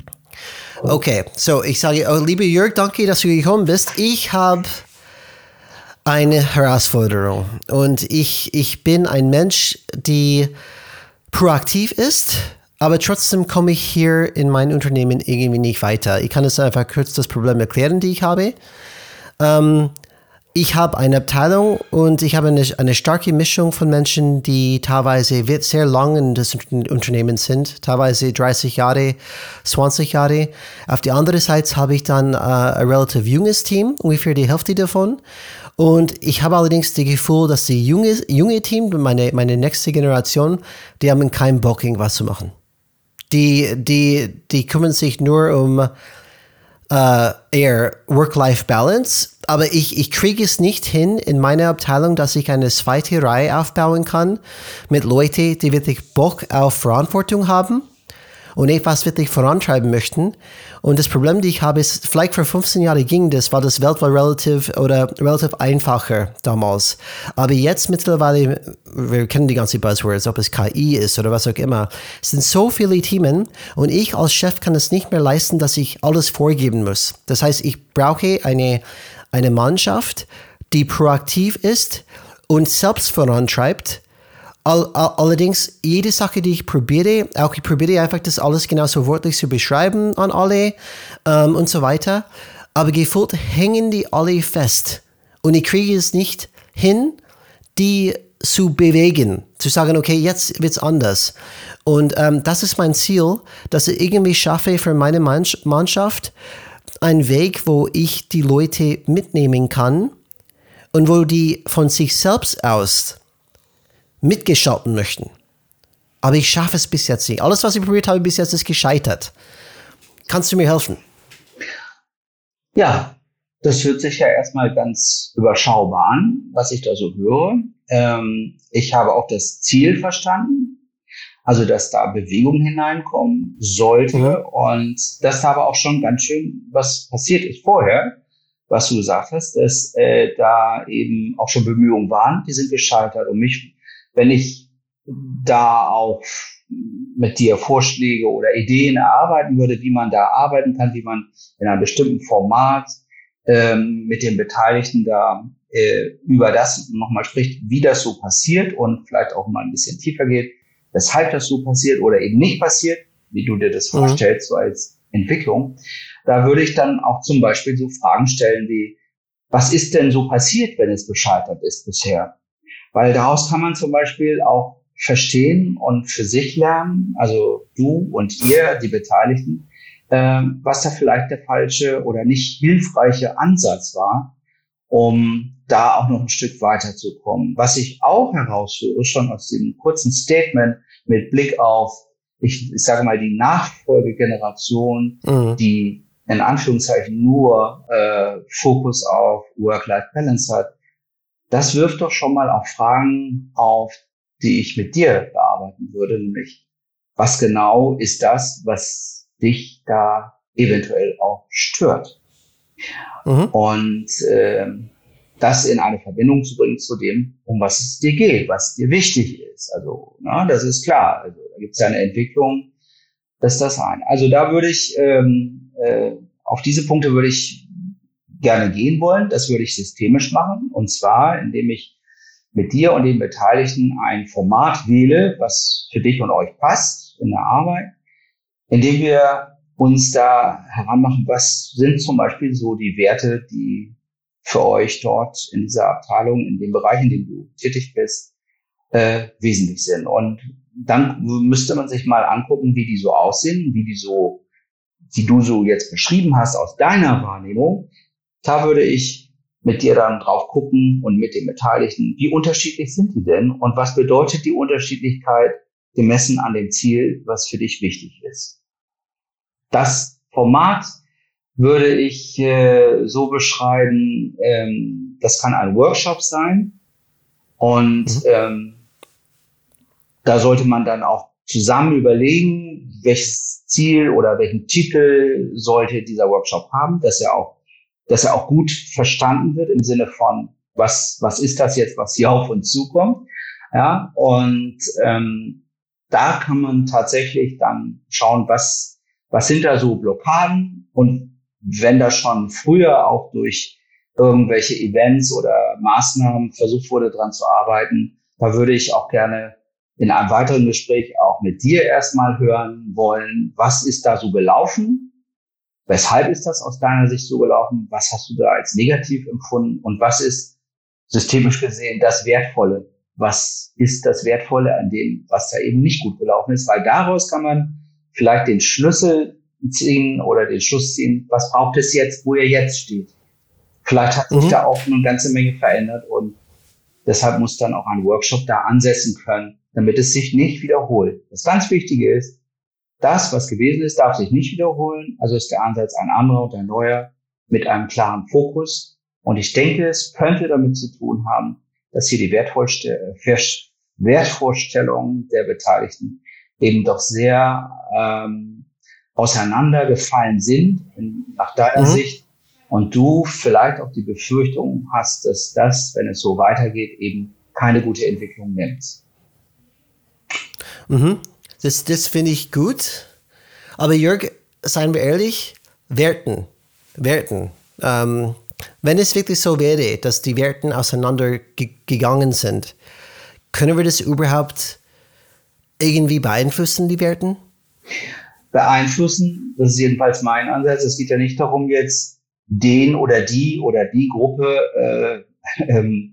Okay, so ich sage, oh, liebe Jörg, danke, dass du gekommen bist. Ich habe eine Herausforderung und ich, ich bin ein Mensch, die proaktiv ist, aber trotzdem komme ich hier in mein Unternehmen irgendwie nicht weiter. Ich kann es einfach kurz das Problem erklären, die ich habe. Ähm, ich habe eine Abteilung und ich habe eine, eine, starke Mischung von Menschen, die teilweise sehr lang in das Unternehmen sind, teilweise 30 Jahre, 20 Jahre. Auf der anderen Seite habe ich dann äh, ein relativ junges Team, ungefähr die Hälfte davon. Und ich habe allerdings das Gefühl, dass die junge, junge Team, meine, meine nächste Generation, die haben keinen Bock, irgendwas zu machen. Die, die, die kümmern sich nur um äh, eher Work-Life-Balance aber ich, ich kriege es nicht hin in meiner Abteilung, dass ich eine zweite Reihe aufbauen kann mit Leuten, die wirklich Bock auf Verantwortung haben und etwas wirklich vorantreiben möchten. Und das Problem, das ich habe, ist, vielleicht vor 15 Jahren ging das, war das weltweit relativ oder relativ einfacher damals. Aber jetzt mittlerweile, wir kennen die ganzen Buzzwords, ob es KI ist oder was auch immer, sind so viele Themen und ich als Chef kann es nicht mehr leisten, dass ich alles vorgeben muss. Das heißt, ich brauche eine, eine Mannschaft, die proaktiv ist und selbst vorantreibt. All, all, allerdings, jede Sache, die ich probiere, auch ich probiere einfach das alles genauso wörtlich zu beschreiben an alle ähm, und so weiter. Aber gefühlt hängen die alle fest. Und ich kriege es nicht hin, die zu bewegen, zu sagen, okay, jetzt wird es anders. Und ähm, das ist mein Ziel, dass ich irgendwie schaffe für meine Mannschaft, ein Weg, wo ich die Leute mitnehmen kann und wo die von sich selbst aus mitgestalten möchten. Aber ich schaffe es bis jetzt nicht. Alles, was ich probiert habe bis jetzt, ist gescheitert. Kannst du mir helfen? Ja, das hört sich ja erstmal ganz überschaubar an, was ich da so höre. Ähm, ich habe auch das Ziel verstanden. Also, dass da Bewegung hineinkommen sollte mhm. und dass da aber auch schon ganz schön was passiert ist vorher, was du gesagt hast, dass äh, da eben auch schon Bemühungen waren, die sind gescheitert. Und mich, wenn ich da auch mit dir Vorschläge oder Ideen erarbeiten würde, wie man da arbeiten kann, wie man in einem bestimmten Format ähm, mit den Beteiligten da äh, über das nochmal spricht, wie das so passiert und vielleicht auch mal ein bisschen tiefer geht, weshalb das so passiert oder eben nicht passiert, wie du dir das mhm. vorstellst, so als Entwicklung, da würde ich dann auch zum Beispiel so Fragen stellen wie, was ist denn so passiert, wenn es gescheitert ist bisher? Weil daraus kann man zum Beispiel auch verstehen und für sich lernen, also du und ihr, die Beteiligten, äh, was da vielleicht der falsche oder nicht hilfreiche Ansatz war, um da auch noch ein Stück weiterzukommen. Was ich auch herausführe, schon aus dem kurzen Statement mit Blick auf, ich, ich sage mal, die Nachfolgegeneration, mhm. die in Anführungszeichen nur äh, Fokus auf Work-Life-Balance hat, das wirft doch schon mal auch Fragen auf die ich mit dir bearbeiten würde, nämlich was genau ist das, was dich da eventuell auch stört. Mhm. Und äh, das in eine Verbindung zu bringen zu dem, um was es dir geht, was dir wichtig ist. Also, na, das ist klar. Also, da gibt es ja eine Entwicklung, das ist das eine. Also da würde ich, ähm, äh, auf diese Punkte würde ich gerne gehen wollen. Das würde ich systemisch machen. Und zwar, indem ich mit dir und den Beteiligten ein Format wähle, was für dich und euch passt in der Arbeit, indem wir uns da heranmachen, was sind zum Beispiel so die Werte, die für euch dort in dieser Abteilung, in dem Bereich, in dem du tätig bist, äh, wesentlich sind. Und dann müsste man sich mal angucken, wie die so aussehen, wie die so, die du so jetzt beschrieben hast aus deiner Wahrnehmung. Da würde ich mit dir dann drauf gucken und mit den Beteiligten, wie unterschiedlich sind die denn und was bedeutet die Unterschiedlichkeit gemessen an dem Ziel, was für dich wichtig ist. Das Format würde ich äh, so beschreiben, ähm, das kann ein Workshop sein und mhm. ähm, da sollte man dann auch zusammen überlegen, welches Ziel oder welchen Titel sollte dieser Workshop haben, dass er auch, dass er auch gut verstanden wird im Sinne von, was, was ist das jetzt, was hier auf uns zukommt. Ja, und ähm, da kann man tatsächlich dann schauen, was, was sind da so Blockaden und wenn da schon früher auch durch irgendwelche Events oder Maßnahmen versucht wurde, dran zu arbeiten, da würde ich auch gerne in einem weiteren Gespräch auch mit dir erstmal hören wollen, was ist da so gelaufen? Weshalb ist das aus deiner Sicht so gelaufen? Was hast du da als negativ empfunden? Und was ist systemisch gesehen das Wertvolle? Was ist das Wertvolle an dem, was da eben nicht gut gelaufen ist? Weil daraus kann man vielleicht den Schlüssel ziehen oder den Schluss ziehen, was braucht es jetzt, wo ihr jetzt steht. Vielleicht hat sich mhm. da auch eine ganze Menge verändert und deshalb muss dann auch ein Workshop da ansetzen können, damit es sich nicht wiederholt. Das ganz Wichtige ist, das, was gewesen ist, darf sich nicht wiederholen. Also ist der Ansatz ein anderer und ein neuer mit einem klaren Fokus. Und ich denke, es könnte damit zu tun haben, dass hier die Wertvorstellungen der Beteiligten eben doch sehr ähm, auseinandergefallen sind, in, nach deiner mhm. Sicht, und du vielleicht auch die Befürchtung hast, dass das, wenn es so weitergeht, eben keine gute Entwicklung nimmt. Mhm. Das, das finde ich gut. Aber Jörg, seien wir ehrlich, Werten, Werten. Ähm, wenn es wirklich so wäre, dass die Werten auseinandergegangen sind, können wir das überhaupt irgendwie beeinflussen, die Werten? beeinflussen. Das ist jedenfalls mein Ansatz. Es geht ja nicht darum, jetzt den oder die oder die Gruppe, äh, ähm,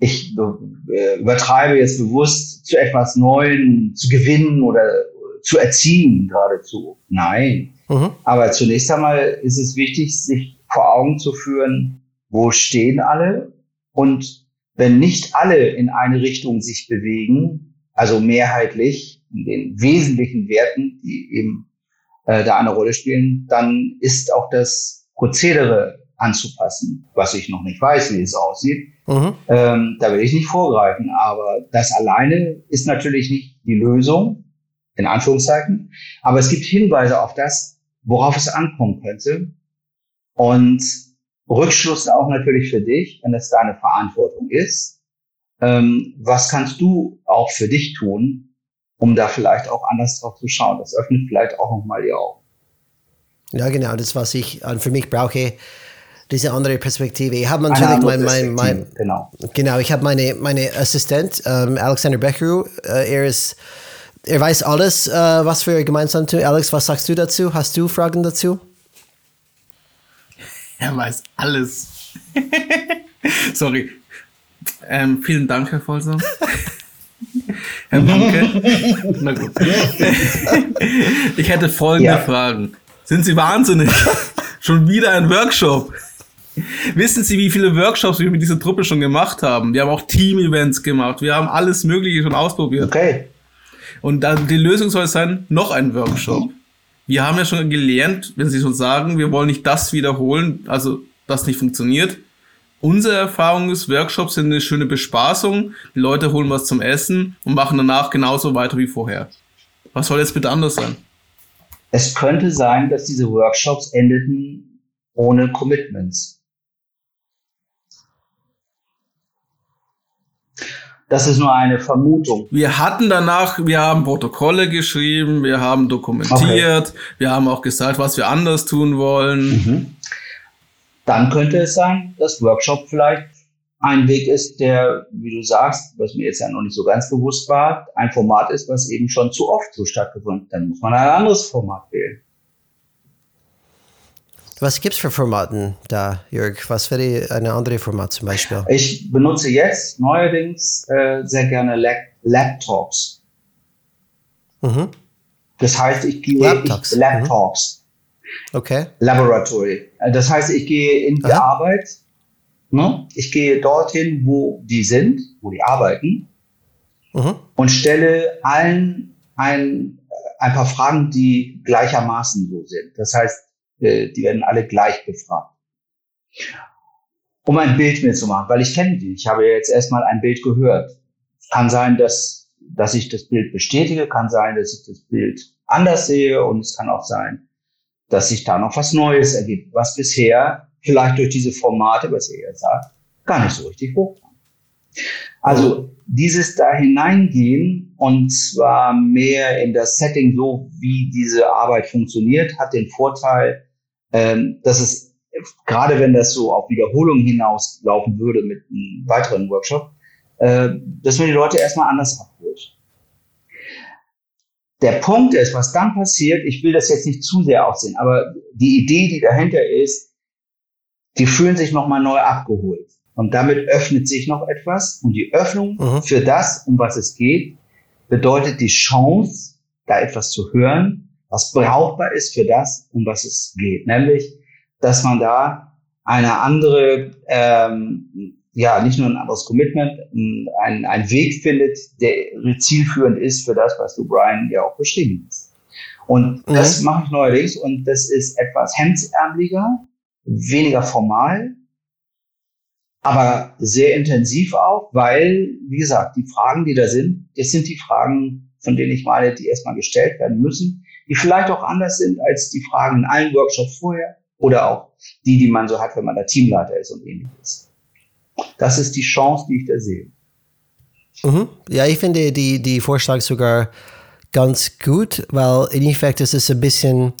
ich äh, übertreibe jetzt bewusst zu etwas Neuem zu gewinnen oder zu erziehen geradezu. Nein. Mhm. Aber zunächst einmal ist es wichtig, sich vor Augen zu führen, wo stehen alle und wenn nicht alle in eine Richtung sich bewegen, also mehrheitlich, in den wesentlichen Werten, die eben äh, da eine Rolle spielen, dann ist auch das Prozedere anzupassen, was ich noch nicht weiß, wie es aussieht. Mhm. Ähm, da will ich nicht vorgreifen, aber das alleine ist natürlich nicht die Lösung, in Anführungszeichen. Aber es gibt Hinweise auf das, worauf es ankommen könnte. Und Rückschluss auch natürlich für dich, wenn es deine Verantwortung ist. Ähm, was kannst du auch für dich tun, um da vielleicht auch anders drauf zu schauen. Das öffnet vielleicht auch nochmal die Augen. Ja, genau, das, was ich äh, für mich brauche, diese andere Perspektive. Ich habe natürlich mein, mein, mein, genau. genau, ich habe meine, meine Assistent, ähm, Alexander Becheru, äh, er ist, er weiß alles, äh, was wir gemeinsam tun. Alex, was sagst du dazu? Hast du Fragen dazu? Er weiß alles. Sorry. Ähm, vielen Dank, Herr Volser. Herr Manke? Na gut. Ich hätte folgende ja. Fragen. Sind Sie wahnsinnig? schon wieder ein Workshop. Wissen Sie, wie viele Workshops wir mit dieser Truppe schon gemacht haben? Wir haben auch Team-Events gemacht. Wir haben alles Mögliche schon ausprobiert. Okay. Und dann die Lösung soll sein, noch ein Workshop. Wir haben ja schon gelernt, wenn Sie schon sagen, wir wollen nicht das wiederholen, also das nicht funktioniert, Unsere Erfahrung ist, Workshops sind eine schöne Bespaßung. Die Leute holen was zum Essen und machen danach genauso weiter wie vorher. Was soll jetzt bitte anders sein? Es könnte sein, dass diese Workshops endeten ohne Commitments. Das ist nur eine Vermutung. Wir hatten danach, wir haben Protokolle geschrieben, wir haben dokumentiert, okay. wir haben auch gesagt, was wir anders tun wollen. Mhm. Dann könnte es sein, dass Workshop vielleicht ein Weg ist, der, wie du sagst, was mir jetzt ja noch nicht so ganz bewusst war, ein Format ist, was eben schon zu oft so stattgefunden. Dann muss man ein anderes Format wählen. Was gibt es für Formaten da, Jörg? Was wäre ein anderes Format zum Beispiel? Ich benutze jetzt neuerdings äh, sehr gerne Laptops. Mhm. Das heißt, ich gehe Laptops. Ich, Laptops. Mhm. Okay. Laboratory. Äh, das heißt, ich gehe in die Aha. Arbeit. Ne? Ich gehe dorthin, wo die sind, wo die arbeiten, mhm. und stelle allen ein, ein paar Fragen, die gleichermaßen so sind. Das heißt, äh, die werden alle gleich befragt. Um ein Bild mir zu machen, weil ich kenne die. Ich habe jetzt erstmal ein Bild gehört. Kann sein, dass, dass ich das Bild bestätige, kann sein, dass ich das Bild anders sehe und es kann auch sein, dass sich da noch was Neues ergibt, was bisher vielleicht durch diese Formate, was ihr jetzt sagt, gar nicht so richtig hochkam. Also dieses da hineingehen und zwar mehr in das Setting, so wie diese Arbeit funktioniert, hat den Vorteil, ähm, dass es, gerade wenn das so auf Wiederholung hinauslaufen würde mit einem weiteren Workshop, äh, dass man die Leute erstmal anders abholt. Der Punkt ist, was dann passiert, ich will das jetzt nicht zu sehr aussehen, aber die Idee, die dahinter ist, die fühlen sich nochmal neu abgeholt. Und damit öffnet sich noch etwas. Und die Öffnung mhm. für das, um was es geht, bedeutet die Chance, da etwas zu hören, was brauchbar ist für das, um was es geht. Nämlich, dass man da eine andere, ähm, ja, nicht nur ein anderes Commitment, ein, ein Weg findet, der zielführend ist für das, was du, Brian, ja auch beschrieben hast. Und mhm. das mache ich neuerdings und das ist etwas hemdsärmeliger, weniger formal, aber sehr intensiv auch, weil, wie gesagt, die Fragen, die da sind, das sind die Fragen, von denen ich meine, die erstmal gestellt werden müssen, die vielleicht auch anders sind als die Fragen in allen Workshops vorher oder auch die, die man so hat, wenn man der Teamleiter ist und ähnliches. Das ist die Chance, die ich da sehe. Mhm. Ja, ich finde die, die Vorschlag sogar ganz gut, weil in Effekt ist es ein bisschen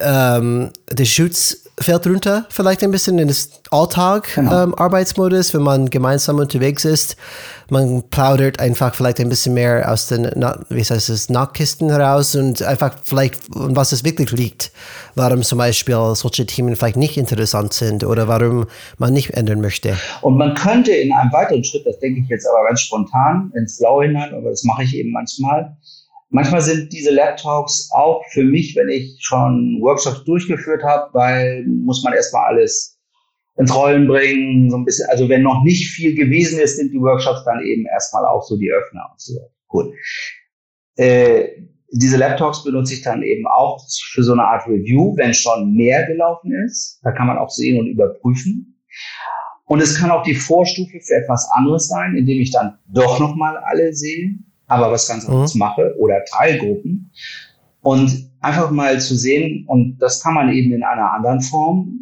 ähm, der Schutz fällt runter, vielleicht ein bisschen in das Alltag genau. ähm, Arbeitsmodus, wenn man gemeinsam unterwegs ist. Man plaudert einfach vielleicht ein bisschen mehr aus den, wie heißt es, Nachtkisten heraus und einfach vielleicht, was es wirklich liegt. Warum zum Beispiel solche Themen vielleicht nicht interessant sind oder warum man nicht ändern möchte. Und man könnte in einem weiteren Schritt, das denke ich jetzt aber ganz spontan ins Blaue hinein, aber das mache ich eben manchmal, Manchmal sind diese Laptops auch für mich, wenn ich schon Workshops durchgeführt habe, weil muss man erstmal alles ins Rollen bringen, so ein bisschen, also wenn noch nicht viel gewesen ist, sind die Workshops dann eben erstmal auch so die Öffner und so. Cool. Äh, diese Laptops benutze ich dann eben auch für so eine Art Review, wenn schon mehr gelaufen ist. Da kann man auch sehen und überprüfen. Und es kann auch die Vorstufe für etwas anderes sein, indem ich dann doch nochmal alle sehe aber was ganz anderes mhm. mache oder Teilgruppen. Und einfach mal zu sehen, und das kann man eben in einer anderen Form.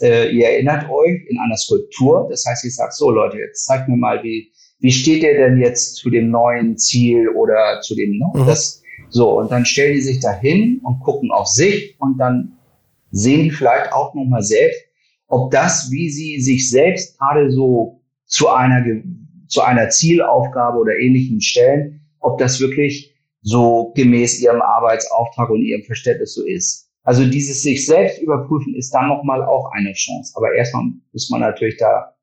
Äh, ihr erinnert euch in einer Skulptur. Das heißt, ich sage so, Leute, jetzt zeigt mir mal, wie, wie steht ihr denn jetzt zu dem neuen Ziel oder zu dem, ne? Mhm. das, so, und dann stellen die sich dahin und gucken auf sich und dann sehen die vielleicht auch nochmal selbst, ob das, wie sie sich selbst gerade so zu einer, zu einer Zielaufgabe oder ähnlichem stellen, ob das wirklich so gemäß ihrem Arbeitsauftrag und ihrem Verständnis so ist. Also dieses sich selbst überprüfen ist dann nochmal auch eine Chance. Aber erstmal muss man natürlich da,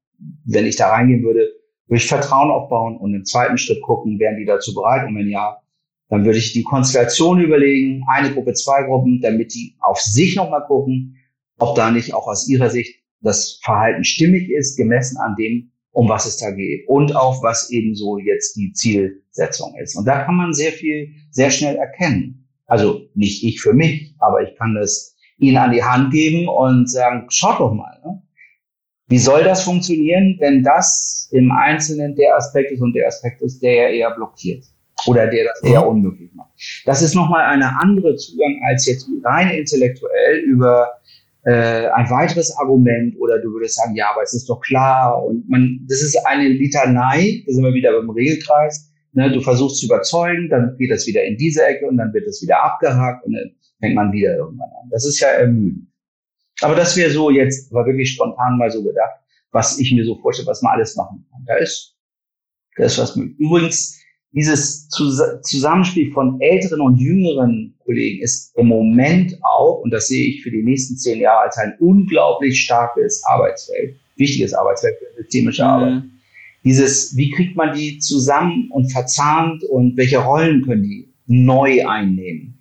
wenn ich da reingehen würde, würde ich Vertrauen aufbauen und im zweiten Schritt gucken, wären die dazu bereit? Und wenn ja, dann würde ich die Konstellation überlegen, eine Gruppe, zwei Gruppen, damit die auf sich nochmal gucken, ob da nicht auch aus ihrer Sicht das Verhalten stimmig ist, gemessen an dem, um was es da geht und auch was eben so jetzt die Zielsetzung ist. Und da kann man sehr viel, sehr schnell erkennen. Also nicht ich für mich, aber ich kann das Ihnen an die Hand geben und sagen, schaut doch mal. Ne? Wie soll das funktionieren, wenn das im Einzelnen der Aspekt ist und der Aspekt ist, der ja eher blockiert oder der das eher unmöglich macht? Das ist nochmal eine andere Zugang als jetzt rein intellektuell über äh, ein weiteres Argument oder du würdest sagen, ja, aber es ist doch klar und man, das ist eine Litanei, da sind wir wieder beim Regelkreis. Ne, du versuchst zu überzeugen, dann geht das wieder in diese Ecke und dann wird das wieder abgehakt und dann fängt man wieder irgendwann an. Das ist ja ermüdend. Aber das wäre so jetzt, war wirklich spontan mal so gedacht, was ich mir so vorstelle, was man alles machen kann. Da ist, da ist was möglich. Übrigens, dieses Zusammenspiel von älteren und jüngeren Kollegen ist im Moment auch, und das sehe ich für die nächsten zehn Jahre als ein unglaublich starkes Arbeitsfeld, wichtiges Arbeitsfeld für systemische mhm. Arbeit. Dieses, wie kriegt man die zusammen und verzahnt und welche Rollen können die neu einnehmen?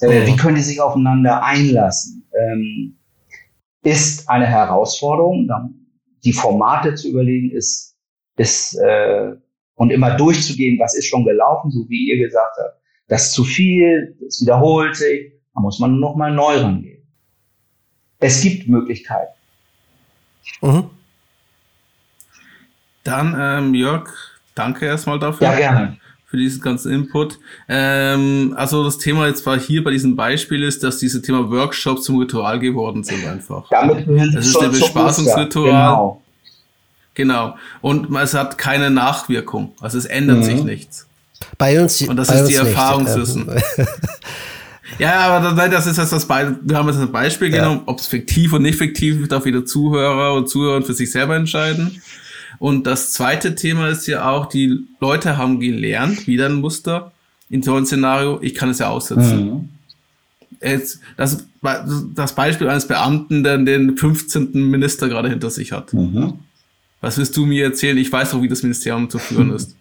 Äh, wie können die sich aufeinander einlassen? Ähm, ist eine Herausforderung. Die Formate zu überlegen ist, ist äh, und immer durchzugehen, was ist schon gelaufen, so wie ihr gesagt habt. Das ist zu viel, das wiederholt sich, da muss man nochmal neu rangehen. Es gibt Möglichkeiten. Mhm. Dann, ähm, Jörg, danke erstmal dafür. Ja, gerne. Für diesen ganzen Input. Ähm, also das Thema jetzt war hier bei diesem Beispiel ist, dass diese Thema Workshops zum Ritual geworden sind einfach. Damit das ist der Bespaßungsritual. Genau. Genau. Und es hat keine Nachwirkung. Also es ändert mhm. sich nichts. Bei uns Und das ist die Erfahrungswissen. ja, aber das ist jetzt das Beispiel. Wir haben jetzt ein Beispiel ja. genommen, ob es fiktiv und nicht fiktiv, darf wieder Zuhörer und Zuhörer für sich selber entscheiden. Und das zweite Thema ist ja auch, die Leute haben gelernt, wieder ein Muster in so einem Szenario, ich kann es ja aussetzen. Mhm. Jetzt, das, das Beispiel eines Beamten, der den 15. Minister gerade hinter sich hat. Mhm. Was willst du mir erzählen? Ich weiß doch, wie das Ministerium zu führen ist.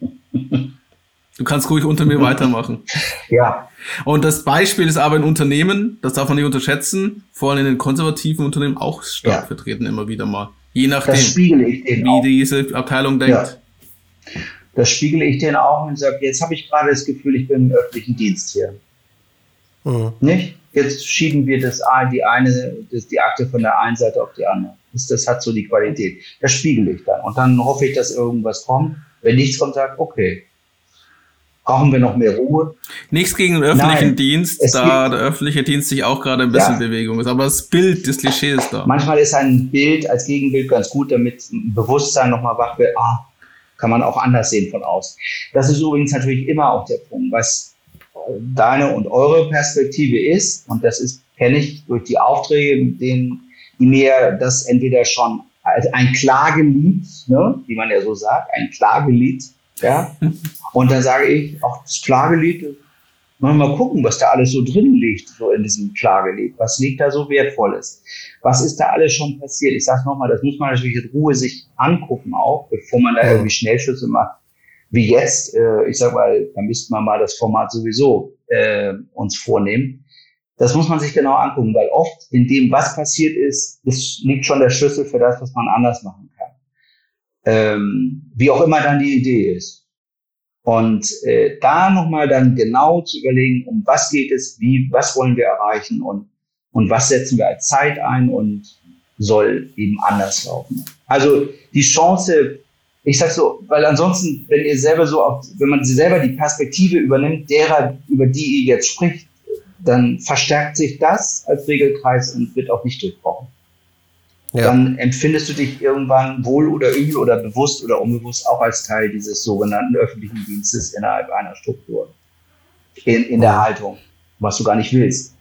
Du kannst ruhig unter mir weitermachen. Ja. Und das Beispiel ist aber in Unternehmen, das darf man nicht unterschätzen, vor allem in den konservativen Unternehmen auch stark ja. vertreten immer wieder mal. Je nachdem, wie auch. diese Abteilung denkt. Ja. Das spiegele ich denen auch und sage, jetzt habe ich gerade das Gefühl, ich bin im öffentlichen Dienst hier. Mhm. Nicht? Jetzt schieben wir das die eine, das, die Akte von der einen Seite auf die andere. Das, das hat so die Qualität. Das spiegel ich dann. Und dann hoffe ich, dass irgendwas kommt. Wenn nichts kommt, sagt, okay, brauchen wir noch mehr Ruhe. Nichts gegen den öffentlichen Nein, Dienst, da der öffentliche Dienst sich auch gerade ein bisschen ja. Bewegung ist. Aber das Bild, das Klischee ist da. Manchmal ist ein Bild als Gegenbild ganz gut, damit ein Bewusstsein nochmal wach wird. Ah, kann man auch anders sehen von außen. Das ist übrigens natürlich immer auch der Punkt, was deine und eure Perspektive ist. Und das ist, kenne ich durch die Aufträge, mit denen die mir das entweder schon als ein Klagelied, ne, wie man ja so sagt, ein Klagelied, ja. Und dann sage ich, auch das Klagelied, wollen wir mal gucken, was da alles so drin liegt, so in diesem Klagelied. Was liegt da so Wertvolles? Was ist da alles schon passiert? Ich sage nochmal, das muss man natürlich in Ruhe sich angucken auch, bevor man da irgendwie Schnellschüsse macht. Wie jetzt, äh, ich sag mal, da müsste man mal das Format sowieso äh, uns vornehmen. Das muss man sich genau angucken, weil oft in dem, was passiert ist, ist liegt schon der Schlüssel für das, was man anders machen kann. Ähm, wie auch immer dann die Idee ist. Und äh, da nochmal dann genau zu überlegen, um was geht es, wie, was wollen wir erreichen und, und was setzen wir als Zeit ein und soll eben anders laufen. Also die Chance, ich sag so, weil ansonsten, wenn ihr selber so, auf, wenn man selber die Perspektive übernimmt, derer, über die ihr jetzt spricht, dann verstärkt sich das als Regelkreis und wird auch nicht durchbrochen. Ja. Dann empfindest du dich irgendwann wohl oder übel oder bewusst oder unbewusst auch als Teil dieses sogenannten öffentlichen Dienstes innerhalb einer Struktur. In, in der Haltung, was du gar nicht willst.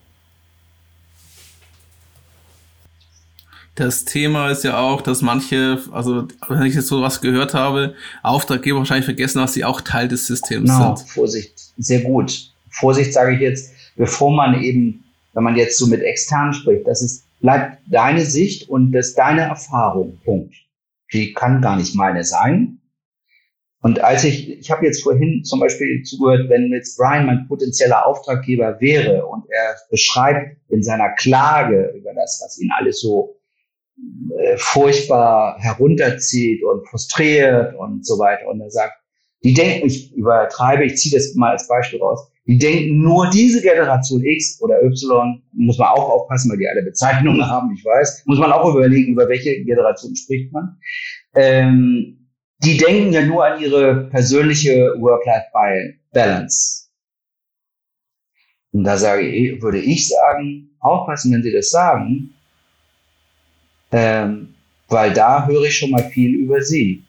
Das Thema ist ja auch, dass manche, also wenn ich jetzt so was gehört habe, Auftraggeber wahrscheinlich vergessen, dass sie auch Teil des Systems no, sind. Vorsicht, sehr gut. Vorsicht sage ich jetzt, bevor man eben, wenn man jetzt so mit extern spricht, das ist, bleibt deine Sicht und das ist deine Erfahrung, Punkt. Die kann gar nicht meine sein. Und als ich, ich habe jetzt vorhin zum Beispiel zugehört, wenn jetzt Brian mein potenzieller Auftraggeber wäre und er beschreibt in seiner Klage über das, was ihn alles so furchtbar herunterzieht und frustriert und so weiter und er sagt, die denken, ich übertreibe, ich ziehe das mal als Beispiel raus, Die denken nur diese Generation X oder Y, muss man auch aufpassen, weil die alle Bezeichnungen haben, ich weiß, muss man auch überlegen, über welche Generation spricht man. Ähm, die denken ja nur an ihre persönliche Work-Life-Balance. Und da sage ich, würde ich sagen, aufpassen, wenn Sie das sagen, ähm, weil da höre ich schon mal viel über Sie.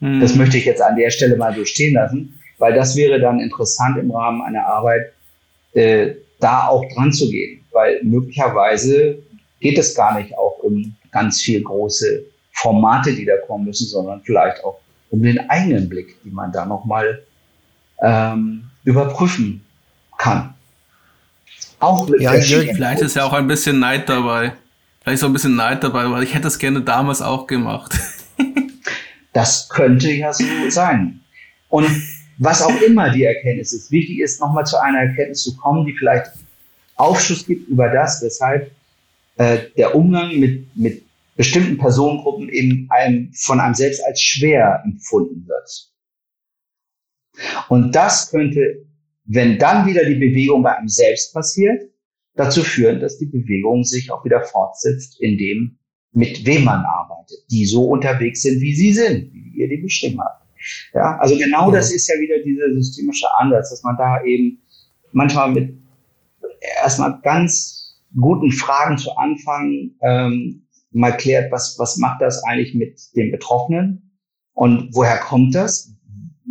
Hm. Das möchte ich jetzt an der Stelle mal so stehen lassen, weil das wäre dann interessant im Rahmen einer Arbeit, äh, da auch dran zu gehen, weil möglicherweise geht es gar nicht auch um ganz viel große Formate, die da kommen müssen, sondern vielleicht auch um den eigenen Blick, die man da nochmal ähm, überprüfen kann. Auch mit ja, vielleicht ist ja auch ein bisschen Neid dabei. Vielleicht so ein bisschen Neid dabei, weil ich hätte es gerne damals auch gemacht. das könnte ja so sein. Und was auch immer die Erkenntnis ist, wichtig ist, nochmal zu einer Erkenntnis zu kommen, die vielleicht Aufschluss gibt über das, weshalb äh, der Umgang mit, mit bestimmten Personengruppen eben einem, von einem selbst als schwer empfunden wird. Und das könnte, wenn dann wieder die Bewegung bei einem selbst passiert, dazu führen, dass die Bewegung sich auch wieder fortsetzt in dem, mit wem man arbeitet, die so unterwegs sind, wie sie sind, wie ihr die bestimmt habt. Ja, also genau ja. das ist ja wieder dieser systemische Ansatz, dass man da eben manchmal mit erstmal ganz guten Fragen zu Anfang ähm, mal klärt, was, was macht das eigentlich mit den Betroffenen und woher kommt das?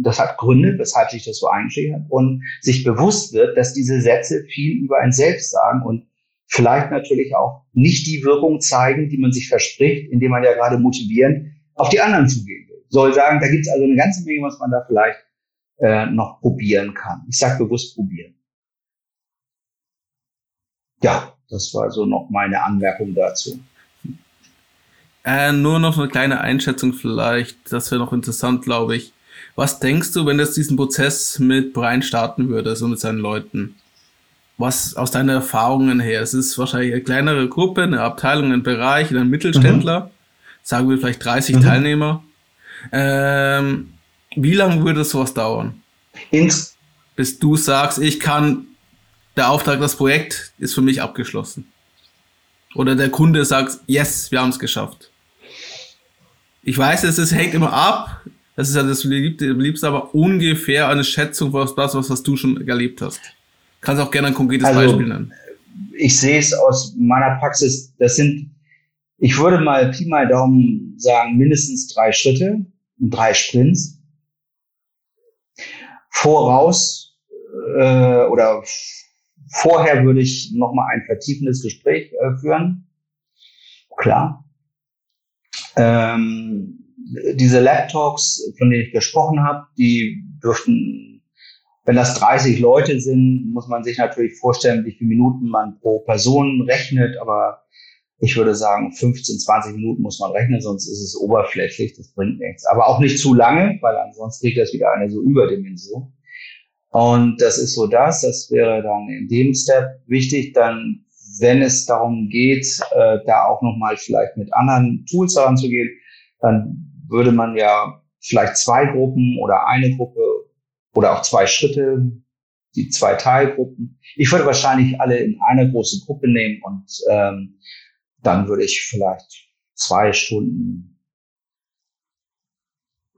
Das hat Gründe, weshalb sich das so hat und sich bewusst wird, dass diese Sätze viel über ein Selbst sagen und vielleicht natürlich auch nicht die Wirkung zeigen, die man sich verspricht, indem man ja gerade motivierend auf die anderen zugehen will. Soll sagen, da gibt es also eine ganze Menge, was man da vielleicht äh, noch probieren kann. Ich sage bewusst probieren. Ja, das war so noch meine Anmerkung dazu. Äh, nur noch eine kleine Einschätzung vielleicht, das wäre noch interessant, glaube ich. Was denkst du, wenn das diesen Prozess mit Brian starten würde, so mit seinen Leuten? Was aus deinen Erfahrungen her? Es ist wahrscheinlich eine kleinere Gruppe, eine Abteilung, ein Bereich, ein Mittelständler. Mhm. Sagen wir vielleicht 30 mhm. Teilnehmer. Ähm, wie lange würde sowas dauern? Ins Bis du sagst, ich kann, der Auftrag, das Projekt ist für mich abgeschlossen. Oder der Kunde sagt, yes, wir haben es geschafft. Ich weiß, es hängt immer ab. Das ist ja das Liebste, aber ungefähr eine Schätzung, was das, was, was du schon erlebt hast. Kannst auch gerne ein konkretes also, Beispiel nennen. Ich sehe es aus meiner Praxis, das sind, ich würde mal Pi mal Daumen sagen, mindestens drei Schritte, drei Sprints. Voraus äh, oder Vorher würde ich nochmal ein vertiefendes Gespräch äh, führen. Klar. Ähm, diese Laptops, von denen ich gesprochen habe, die dürften, wenn das 30 Leute sind, muss man sich natürlich vorstellen, wie viele Minuten man pro Person rechnet, aber ich würde sagen, 15, 20 Minuten muss man rechnen, sonst ist es oberflächlich, das bringt nichts. Aber auch nicht zu lange, weil ansonsten kriegt das wieder eine so Überdimension. Und das ist so das, das wäre dann in dem Step wichtig, dann, wenn es darum geht, äh, da auch nochmal vielleicht mit anderen Tools heranzugehen, dann würde man ja vielleicht zwei Gruppen oder eine Gruppe oder auch zwei Schritte, die zwei Teilgruppen. Ich würde wahrscheinlich alle in eine große Gruppe nehmen und ähm, dann würde ich vielleicht zwei Stunden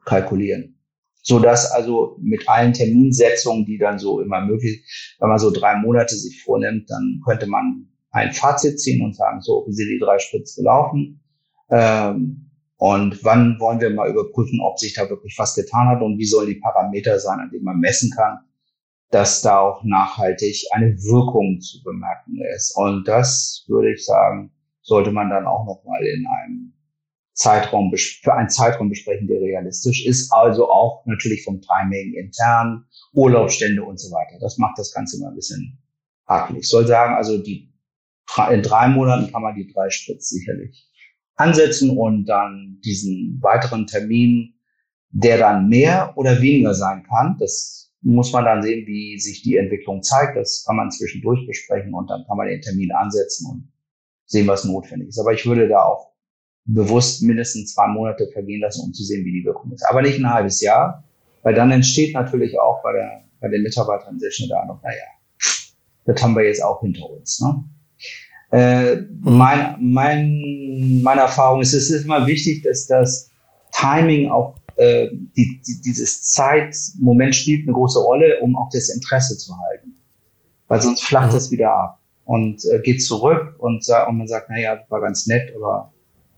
kalkulieren so dass also mit allen Terminsetzungen, die dann so immer möglich, wenn man so drei Monate sich vornimmt, dann könnte man ein Fazit ziehen und sagen, so, wie sind die drei Spritze gelaufen? Ähm, und wann wollen wir mal überprüfen, ob sich da wirklich was getan hat und wie sollen die Parameter sein, an denen man messen kann, dass da auch nachhaltig eine Wirkung zu bemerken ist. Und das würde ich sagen, sollte man dann auch nochmal in einem Zeitraum, für einen Zeitraum besprechen, der realistisch ist. Also auch natürlich vom Timing intern, Urlaubsstände und so weiter. Das macht das Ganze mal ein bisschen hakelig. Ich soll sagen, also die, in drei Monaten kann man die drei Spritz sicherlich ansetzen und dann diesen weiteren Termin, der dann mehr oder weniger sein kann, das muss man dann sehen, wie sich die Entwicklung zeigt. Das kann man zwischendurch besprechen und dann kann man den Termin ansetzen und sehen, was notwendig ist. Aber ich würde da auch bewusst mindestens zwei Monate vergehen lassen, um zu sehen, wie die Wirkung ist. Aber nicht ein halbes Jahr, weil dann entsteht natürlich auch bei der bei den Mitarbeitern sehr schnell der Eindruck, naja, das haben wir jetzt auch hinter uns. Ne? Äh, mein, mein, meine Erfahrung ist, es ist immer wichtig, dass das Timing auch, äh, die, die, dieses Zeitmoment spielt eine große Rolle, um auch das Interesse zu halten. Weil sonst flacht es wieder ab und äh, geht zurück und, und man sagt, naja, das war ganz nett, aber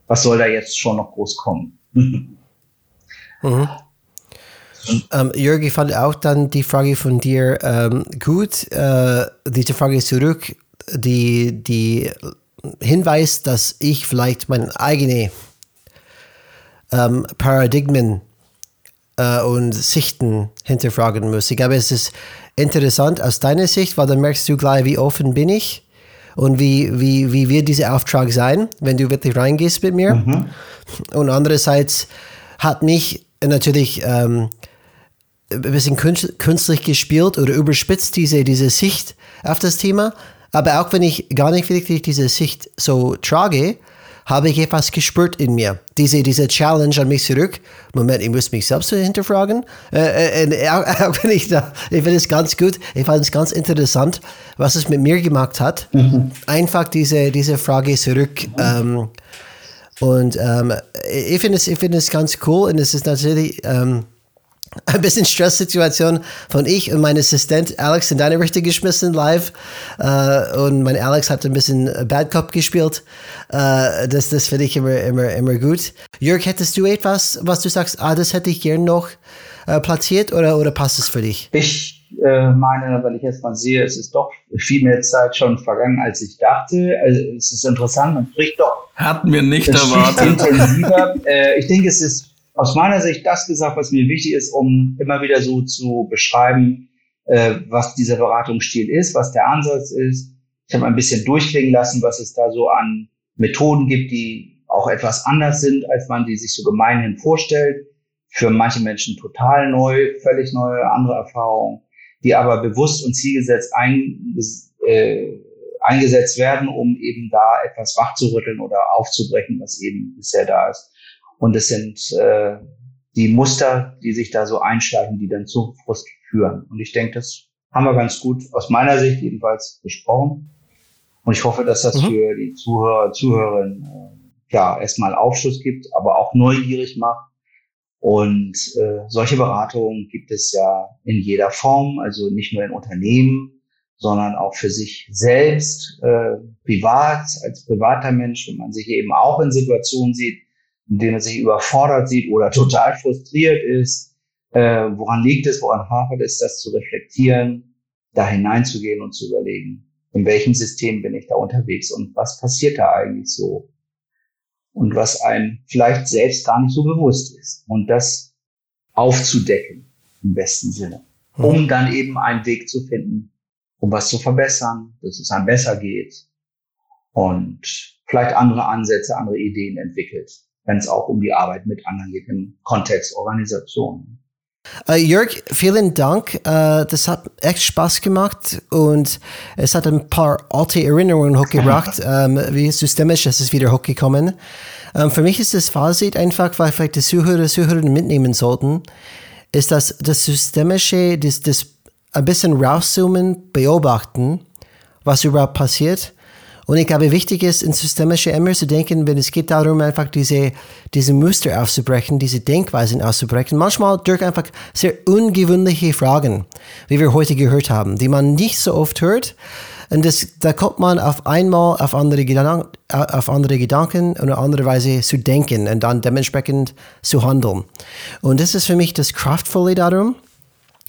was soll da jetzt schon noch groß kommen? mhm. Ähm, Jörg, ich fand auch dann die Frage von dir ähm, gut. Äh, diese Frage zurück, die, die Hinweis, dass ich vielleicht meine eigene ähm, Paradigmen äh, und Sichten hinterfragen muss. Ich glaube, es ist interessant aus deiner Sicht, weil dann merkst du gleich, wie offen bin ich und wie, wie, wie wird dieser Auftrag sein, wenn du wirklich reingehst mit mir. Mhm. Und andererseits hat mich natürlich ähm, ein bisschen künstlich gespielt oder überspitzt, diese, diese Sicht auf das Thema. Aber auch wenn ich gar nicht wirklich diese Sicht so trage, habe ich etwas gespürt in mir. Diese, diese Challenge an mich zurück. Moment, ich muss mich selbst hinterfragen. Äh, äh, auch, auch, wenn ich da, ich finde es ganz gut, ich fand es ganz interessant, was es mit mir gemacht hat. Mhm. Einfach diese, diese Frage zurück. Ähm, und ähm, ich finde es, find es ganz cool und es ist natürlich ähm, ein bisschen Stresssituation von ich und mein Assistent Alex in deine Richtung geschmissen live äh, und mein Alex hat ein bisschen Bad Cop gespielt. Äh, das das finde ich immer, immer, immer gut. Jörg, hättest du etwas, was du sagst, ah, das hätte ich gern noch äh, platziert oder, oder passt es für dich? Ich äh, meine, wenn ich jetzt mal sehe, es ist doch viel mehr Zeit schon vergangen, als ich dachte. Also es ist interessant, man spricht doch. Hatten wir nicht erwartet. äh, ich denke, es ist aus meiner Sicht das gesagt, was mir wichtig ist, um immer wieder so zu beschreiben, äh, was dieser Beratungsstil ist, was der Ansatz ist. Ich habe ein bisschen durchklingen lassen, was es da so an Methoden gibt, die auch etwas anders sind, als man die sich so gemeinhin vorstellt. Für manche Menschen total neu, völlig neue, andere Erfahrungen, die aber bewusst und zielgesetzt ein, äh, eingesetzt werden, um eben da etwas wachzurütteln oder aufzubrechen, was eben bisher da ist. Und es sind äh, die Muster, die sich da so einschleichen, die dann zu Frust führen. Und ich denke, das haben wir ganz gut aus meiner Sicht jedenfalls besprochen. Und ich hoffe, dass das mhm. für die Zuhörer, Zuhörerinnen äh, ja erstmal Aufschluss gibt, aber auch neugierig macht. Und äh, solche Beratungen gibt es ja in jeder Form, also nicht nur in Unternehmen, sondern auch für sich selbst, äh, privat, als privater Mensch, wenn man sich eben auch in Situationen sieht, in dem er sich überfordert sieht oder total frustriert ist. Äh, woran liegt es, woran hapert es, das zu reflektieren, da hineinzugehen und zu überlegen, in welchem System bin ich da unterwegs und was passiert da eigentlich so? Und was einem vielleicht selbst gar nicht so bewusst ist. Und das aufzudecken im besten Sinne, mhm. um dann eben einen Weg zu finden, um was zu verbessern, dass es einem besser geht und vielleicht andere Ansätze, andere Ideen entwickelt wenn es auch um die Arbeit mit anderen geht im Kontext Organisation. Uh, Jörg, vielen Dank. Uh, das hat echt Spaß gemacht und es hat ein paar alte Erinnerungen hochgebracht, um, ähm, wie systemisch es ist wieder hochgekommen. Um, ähm, für mich ist das Fazit einfach, weil vielleicht die Zuhörer, Zuhörerinnen mitnehmen sollten, ist, dass das Systemische, das, das ein bisschen rauszoomen, beobachten, was überhaupt passiert und ich glaube, wichtig ist, in systemische immer zu denken, wenn es geht darum, einfach diese, diese Muster aufzubrechen, diese Denkweisen auszubrechen. Manchmal durch einfach sehr ungewöhnliche Fragen, wie wir heute gehört haben, die man nicht so oft hört. Und das, da kommt man auf einmal auf andere, Gedanken, auf andere Gedanken und eine andere Weise zu denken und dann dementsprechend zu handeln. Und das ist für mich das Kraftvolle darum.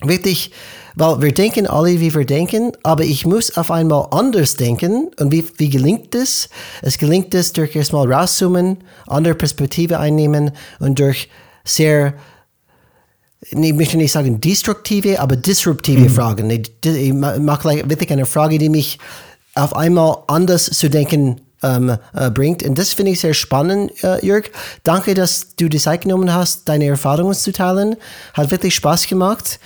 Wirklich, weil wir denken alle, wie wir denken, aber ich muss auf einmal anders denken. Und wie, wie gelingt das? Es gelingt es durch erstmal rauszoomen, andere Perspektive einnehmen und durch sehr, ich möchte nicht sagen destruktive, aber disruptive mhm. Fragen. Ich, ich mache wirklich eine Frage, die mich auf einmal anders zu denken ähm, äh, bringt. Und das finde ich sehr spannend, äh, Jörg. Danke, dass du die Zeit genommen hast, deine Erfahrungen zu teilen. Hat wirklich Spaß gemacht.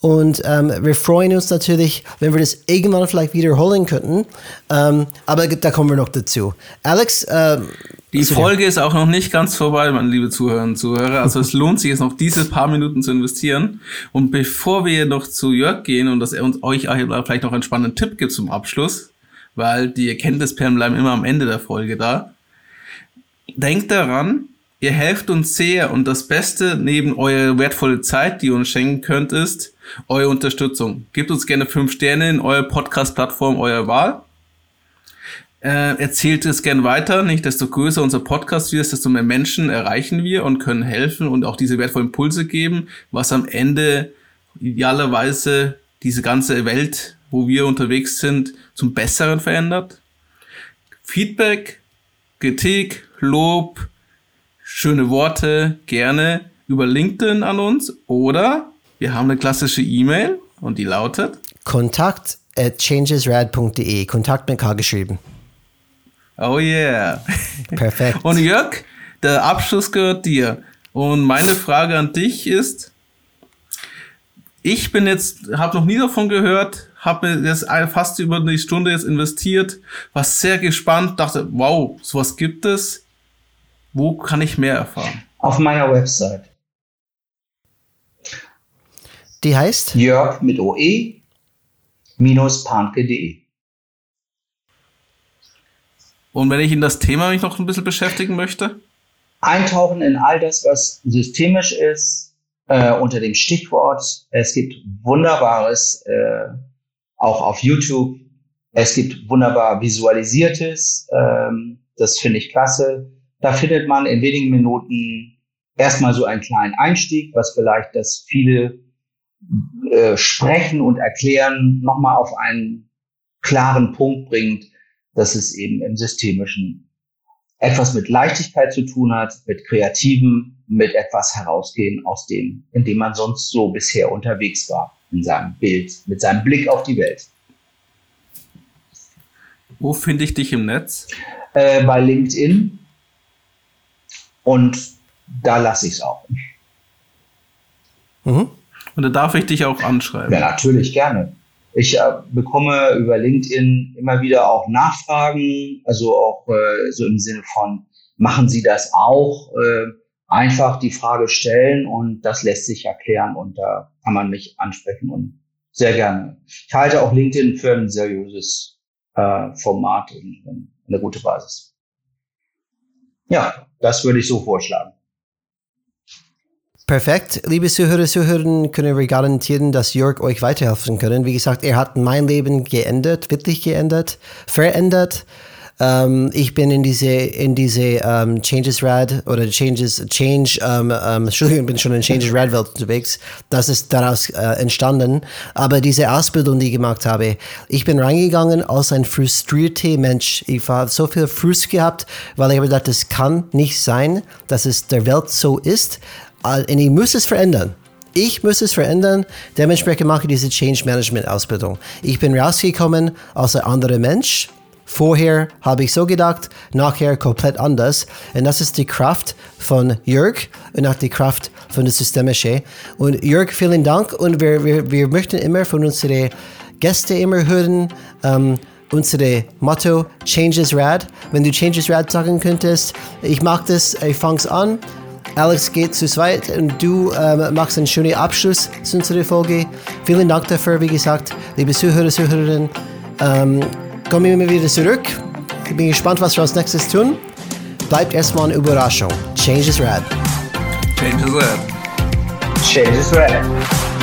Und ähm, wir freuen uns natürlich, wenn wir das irgendwann vielleicht wiederholen könnten. Ähm, aber da kommen wir noch dazu. Alex, ähm, Die Folge ist auch noch nicht ganz vorbei, meine liebe Zuhörer und Zuhörer. Also es lohnt sich jetzt noch diese paar Minuten zu investieren. Und bevor wir noch zu Jörg gehen und dass er uns euch vielleicht noch einen spannenden Tipp gibt zum Abschluss, weil die Erkenntnisperlen bleiben immer am Ende der Folge da. Denkt daran, ihr helft uns sehr und das Beste neben eure wertvolle Zeit, die ihr uns schenken könnt, ist eure Unterstützung. Gebt uns gerne fünf Sterne in eure Podcast-Plattform eurer Wahl. Äh, erzählt es gern weiter, nicht desto größer unser Podcast wird, desto mehr Menschen erreichen wir und können helfen und auch diese wertvollen Impulse geben, was am Ende idealerweise diese ganze Welt, wo wir unterwegs sind, zum Besseren verändert. Feedback, Kritik, Lob, schöne Worte gerne über LinkedIn an uns oder wir haben eine klassische E-Mail und die lautet Kontakt at changesrad.de. Kontakt mit K geschrieben. Oh yeah. Perfekt. Und Jörg, der Abschluss gehört dir. Und meine Frage an dich ist, ich bin jetzt, habe noch nie davon gehört, habe jetzt fast über eine Stunde jetzt investiert, war sehr gespannt, dachte, wow, sowas gibt es. Wo kann ich mehr erfahren? Auf meiner Website. Die heißt? Jörg mit OE minus panke.de. Und wenn ich in das Thema mich noch ein bisschen beschäftigen möchte? Eintauchen in all das, was systemisch ist, äh, unter dem Stichwort. Es gibt Wunderbares, äh, auch auf YouTube. Es gibt wunderbar visualisiertes. Ähm, das finde ich klasse. Da findet man in wenigen Minuten erstmal so einen kleinen Einstieg, was vielleicht das viele äh, Sprechen und Erklären nochmal auf einen klaren Punkt bringt, dass es eben im Systemischen etwas mit Leichtigkeit zu tun hat, mit Kreativen, mit etwas herausgehen aus dem, in dem man sonst so bisher unterwegs war, in seinem Bild, mit seinem Blick auf die Welt. Wo finde ich dich im Netz? Äh, bei LinkedIn. Und da lasse ich es auch. Mhm. Und da darf ich dich auch anschreiben. Ja, natürlich, gerne. Ich äh, bekomme über LinkedIn immer wieder auch Nachfragen, also auch äh, so im Sinne von, machen Sie das auch? Äh, einfach die Frage stellen und das lässt sich erklären und da kann man mich ansprechen und sehr gerne. Ich halte auch LinkedIn für ein seriöses äh, Format und, und eine gute Basis. Ja, das würde ich so vorschlagen. Perfekt. Liebe Zuhörer, Zuhörer, können wir garantieren, dass Jörg euch weiterhelfen können. Wie gesagt, er hat mein Leben geändert, wirklich geändert, verändert. Ähm, ich bin in diese, in diese ähm, Changes Rad oder Changes, Change, ähm, ähm, Entschuldigung, bin schon in Changes Rad Welt unterwegs. Das ist daraus äh, entstanden. Aber diese Ausbildung, die ich gemacht habe, ich bin reingegangen als ein frustrierter Mensch. Ich habe so viel Frust gehabt, weil ich habe gedacht, das kann nicht sein, dass es der Welt so ist und ich muss es verändern. Ich muss es verändern. Dementsprechend mache ich diese Change Management Ausbildung. Ich bin rausgekommen als ein anderer Mensch. Vorher habe ich so gedacht, nachher komplett anders. Und das ist die Kraft von Jörg und auch die Kraft von der Systemische. Und Jörg, vielen Dank. Und wir, wir, wir möchten immer von unseren Gästen immer hören, ähm, unsere Motto Changes Rad. Wenn du Changes Rad sagen könntest, ich mag das, ich fang's an. Alex geht zu zweit und du ähm, machst einen schönen Abschluss zu unserer Folge. Vielen Dank dafür, wie gesagt, liebe Zuhörer, Zuhörerinnen. Ähm, kommen wir immer wieder zurück. Ich bin gespannt, was wir als nächstes tun. Bleibt erstmal eine Überraschung. Change is rad. Change is rad. Change is rad.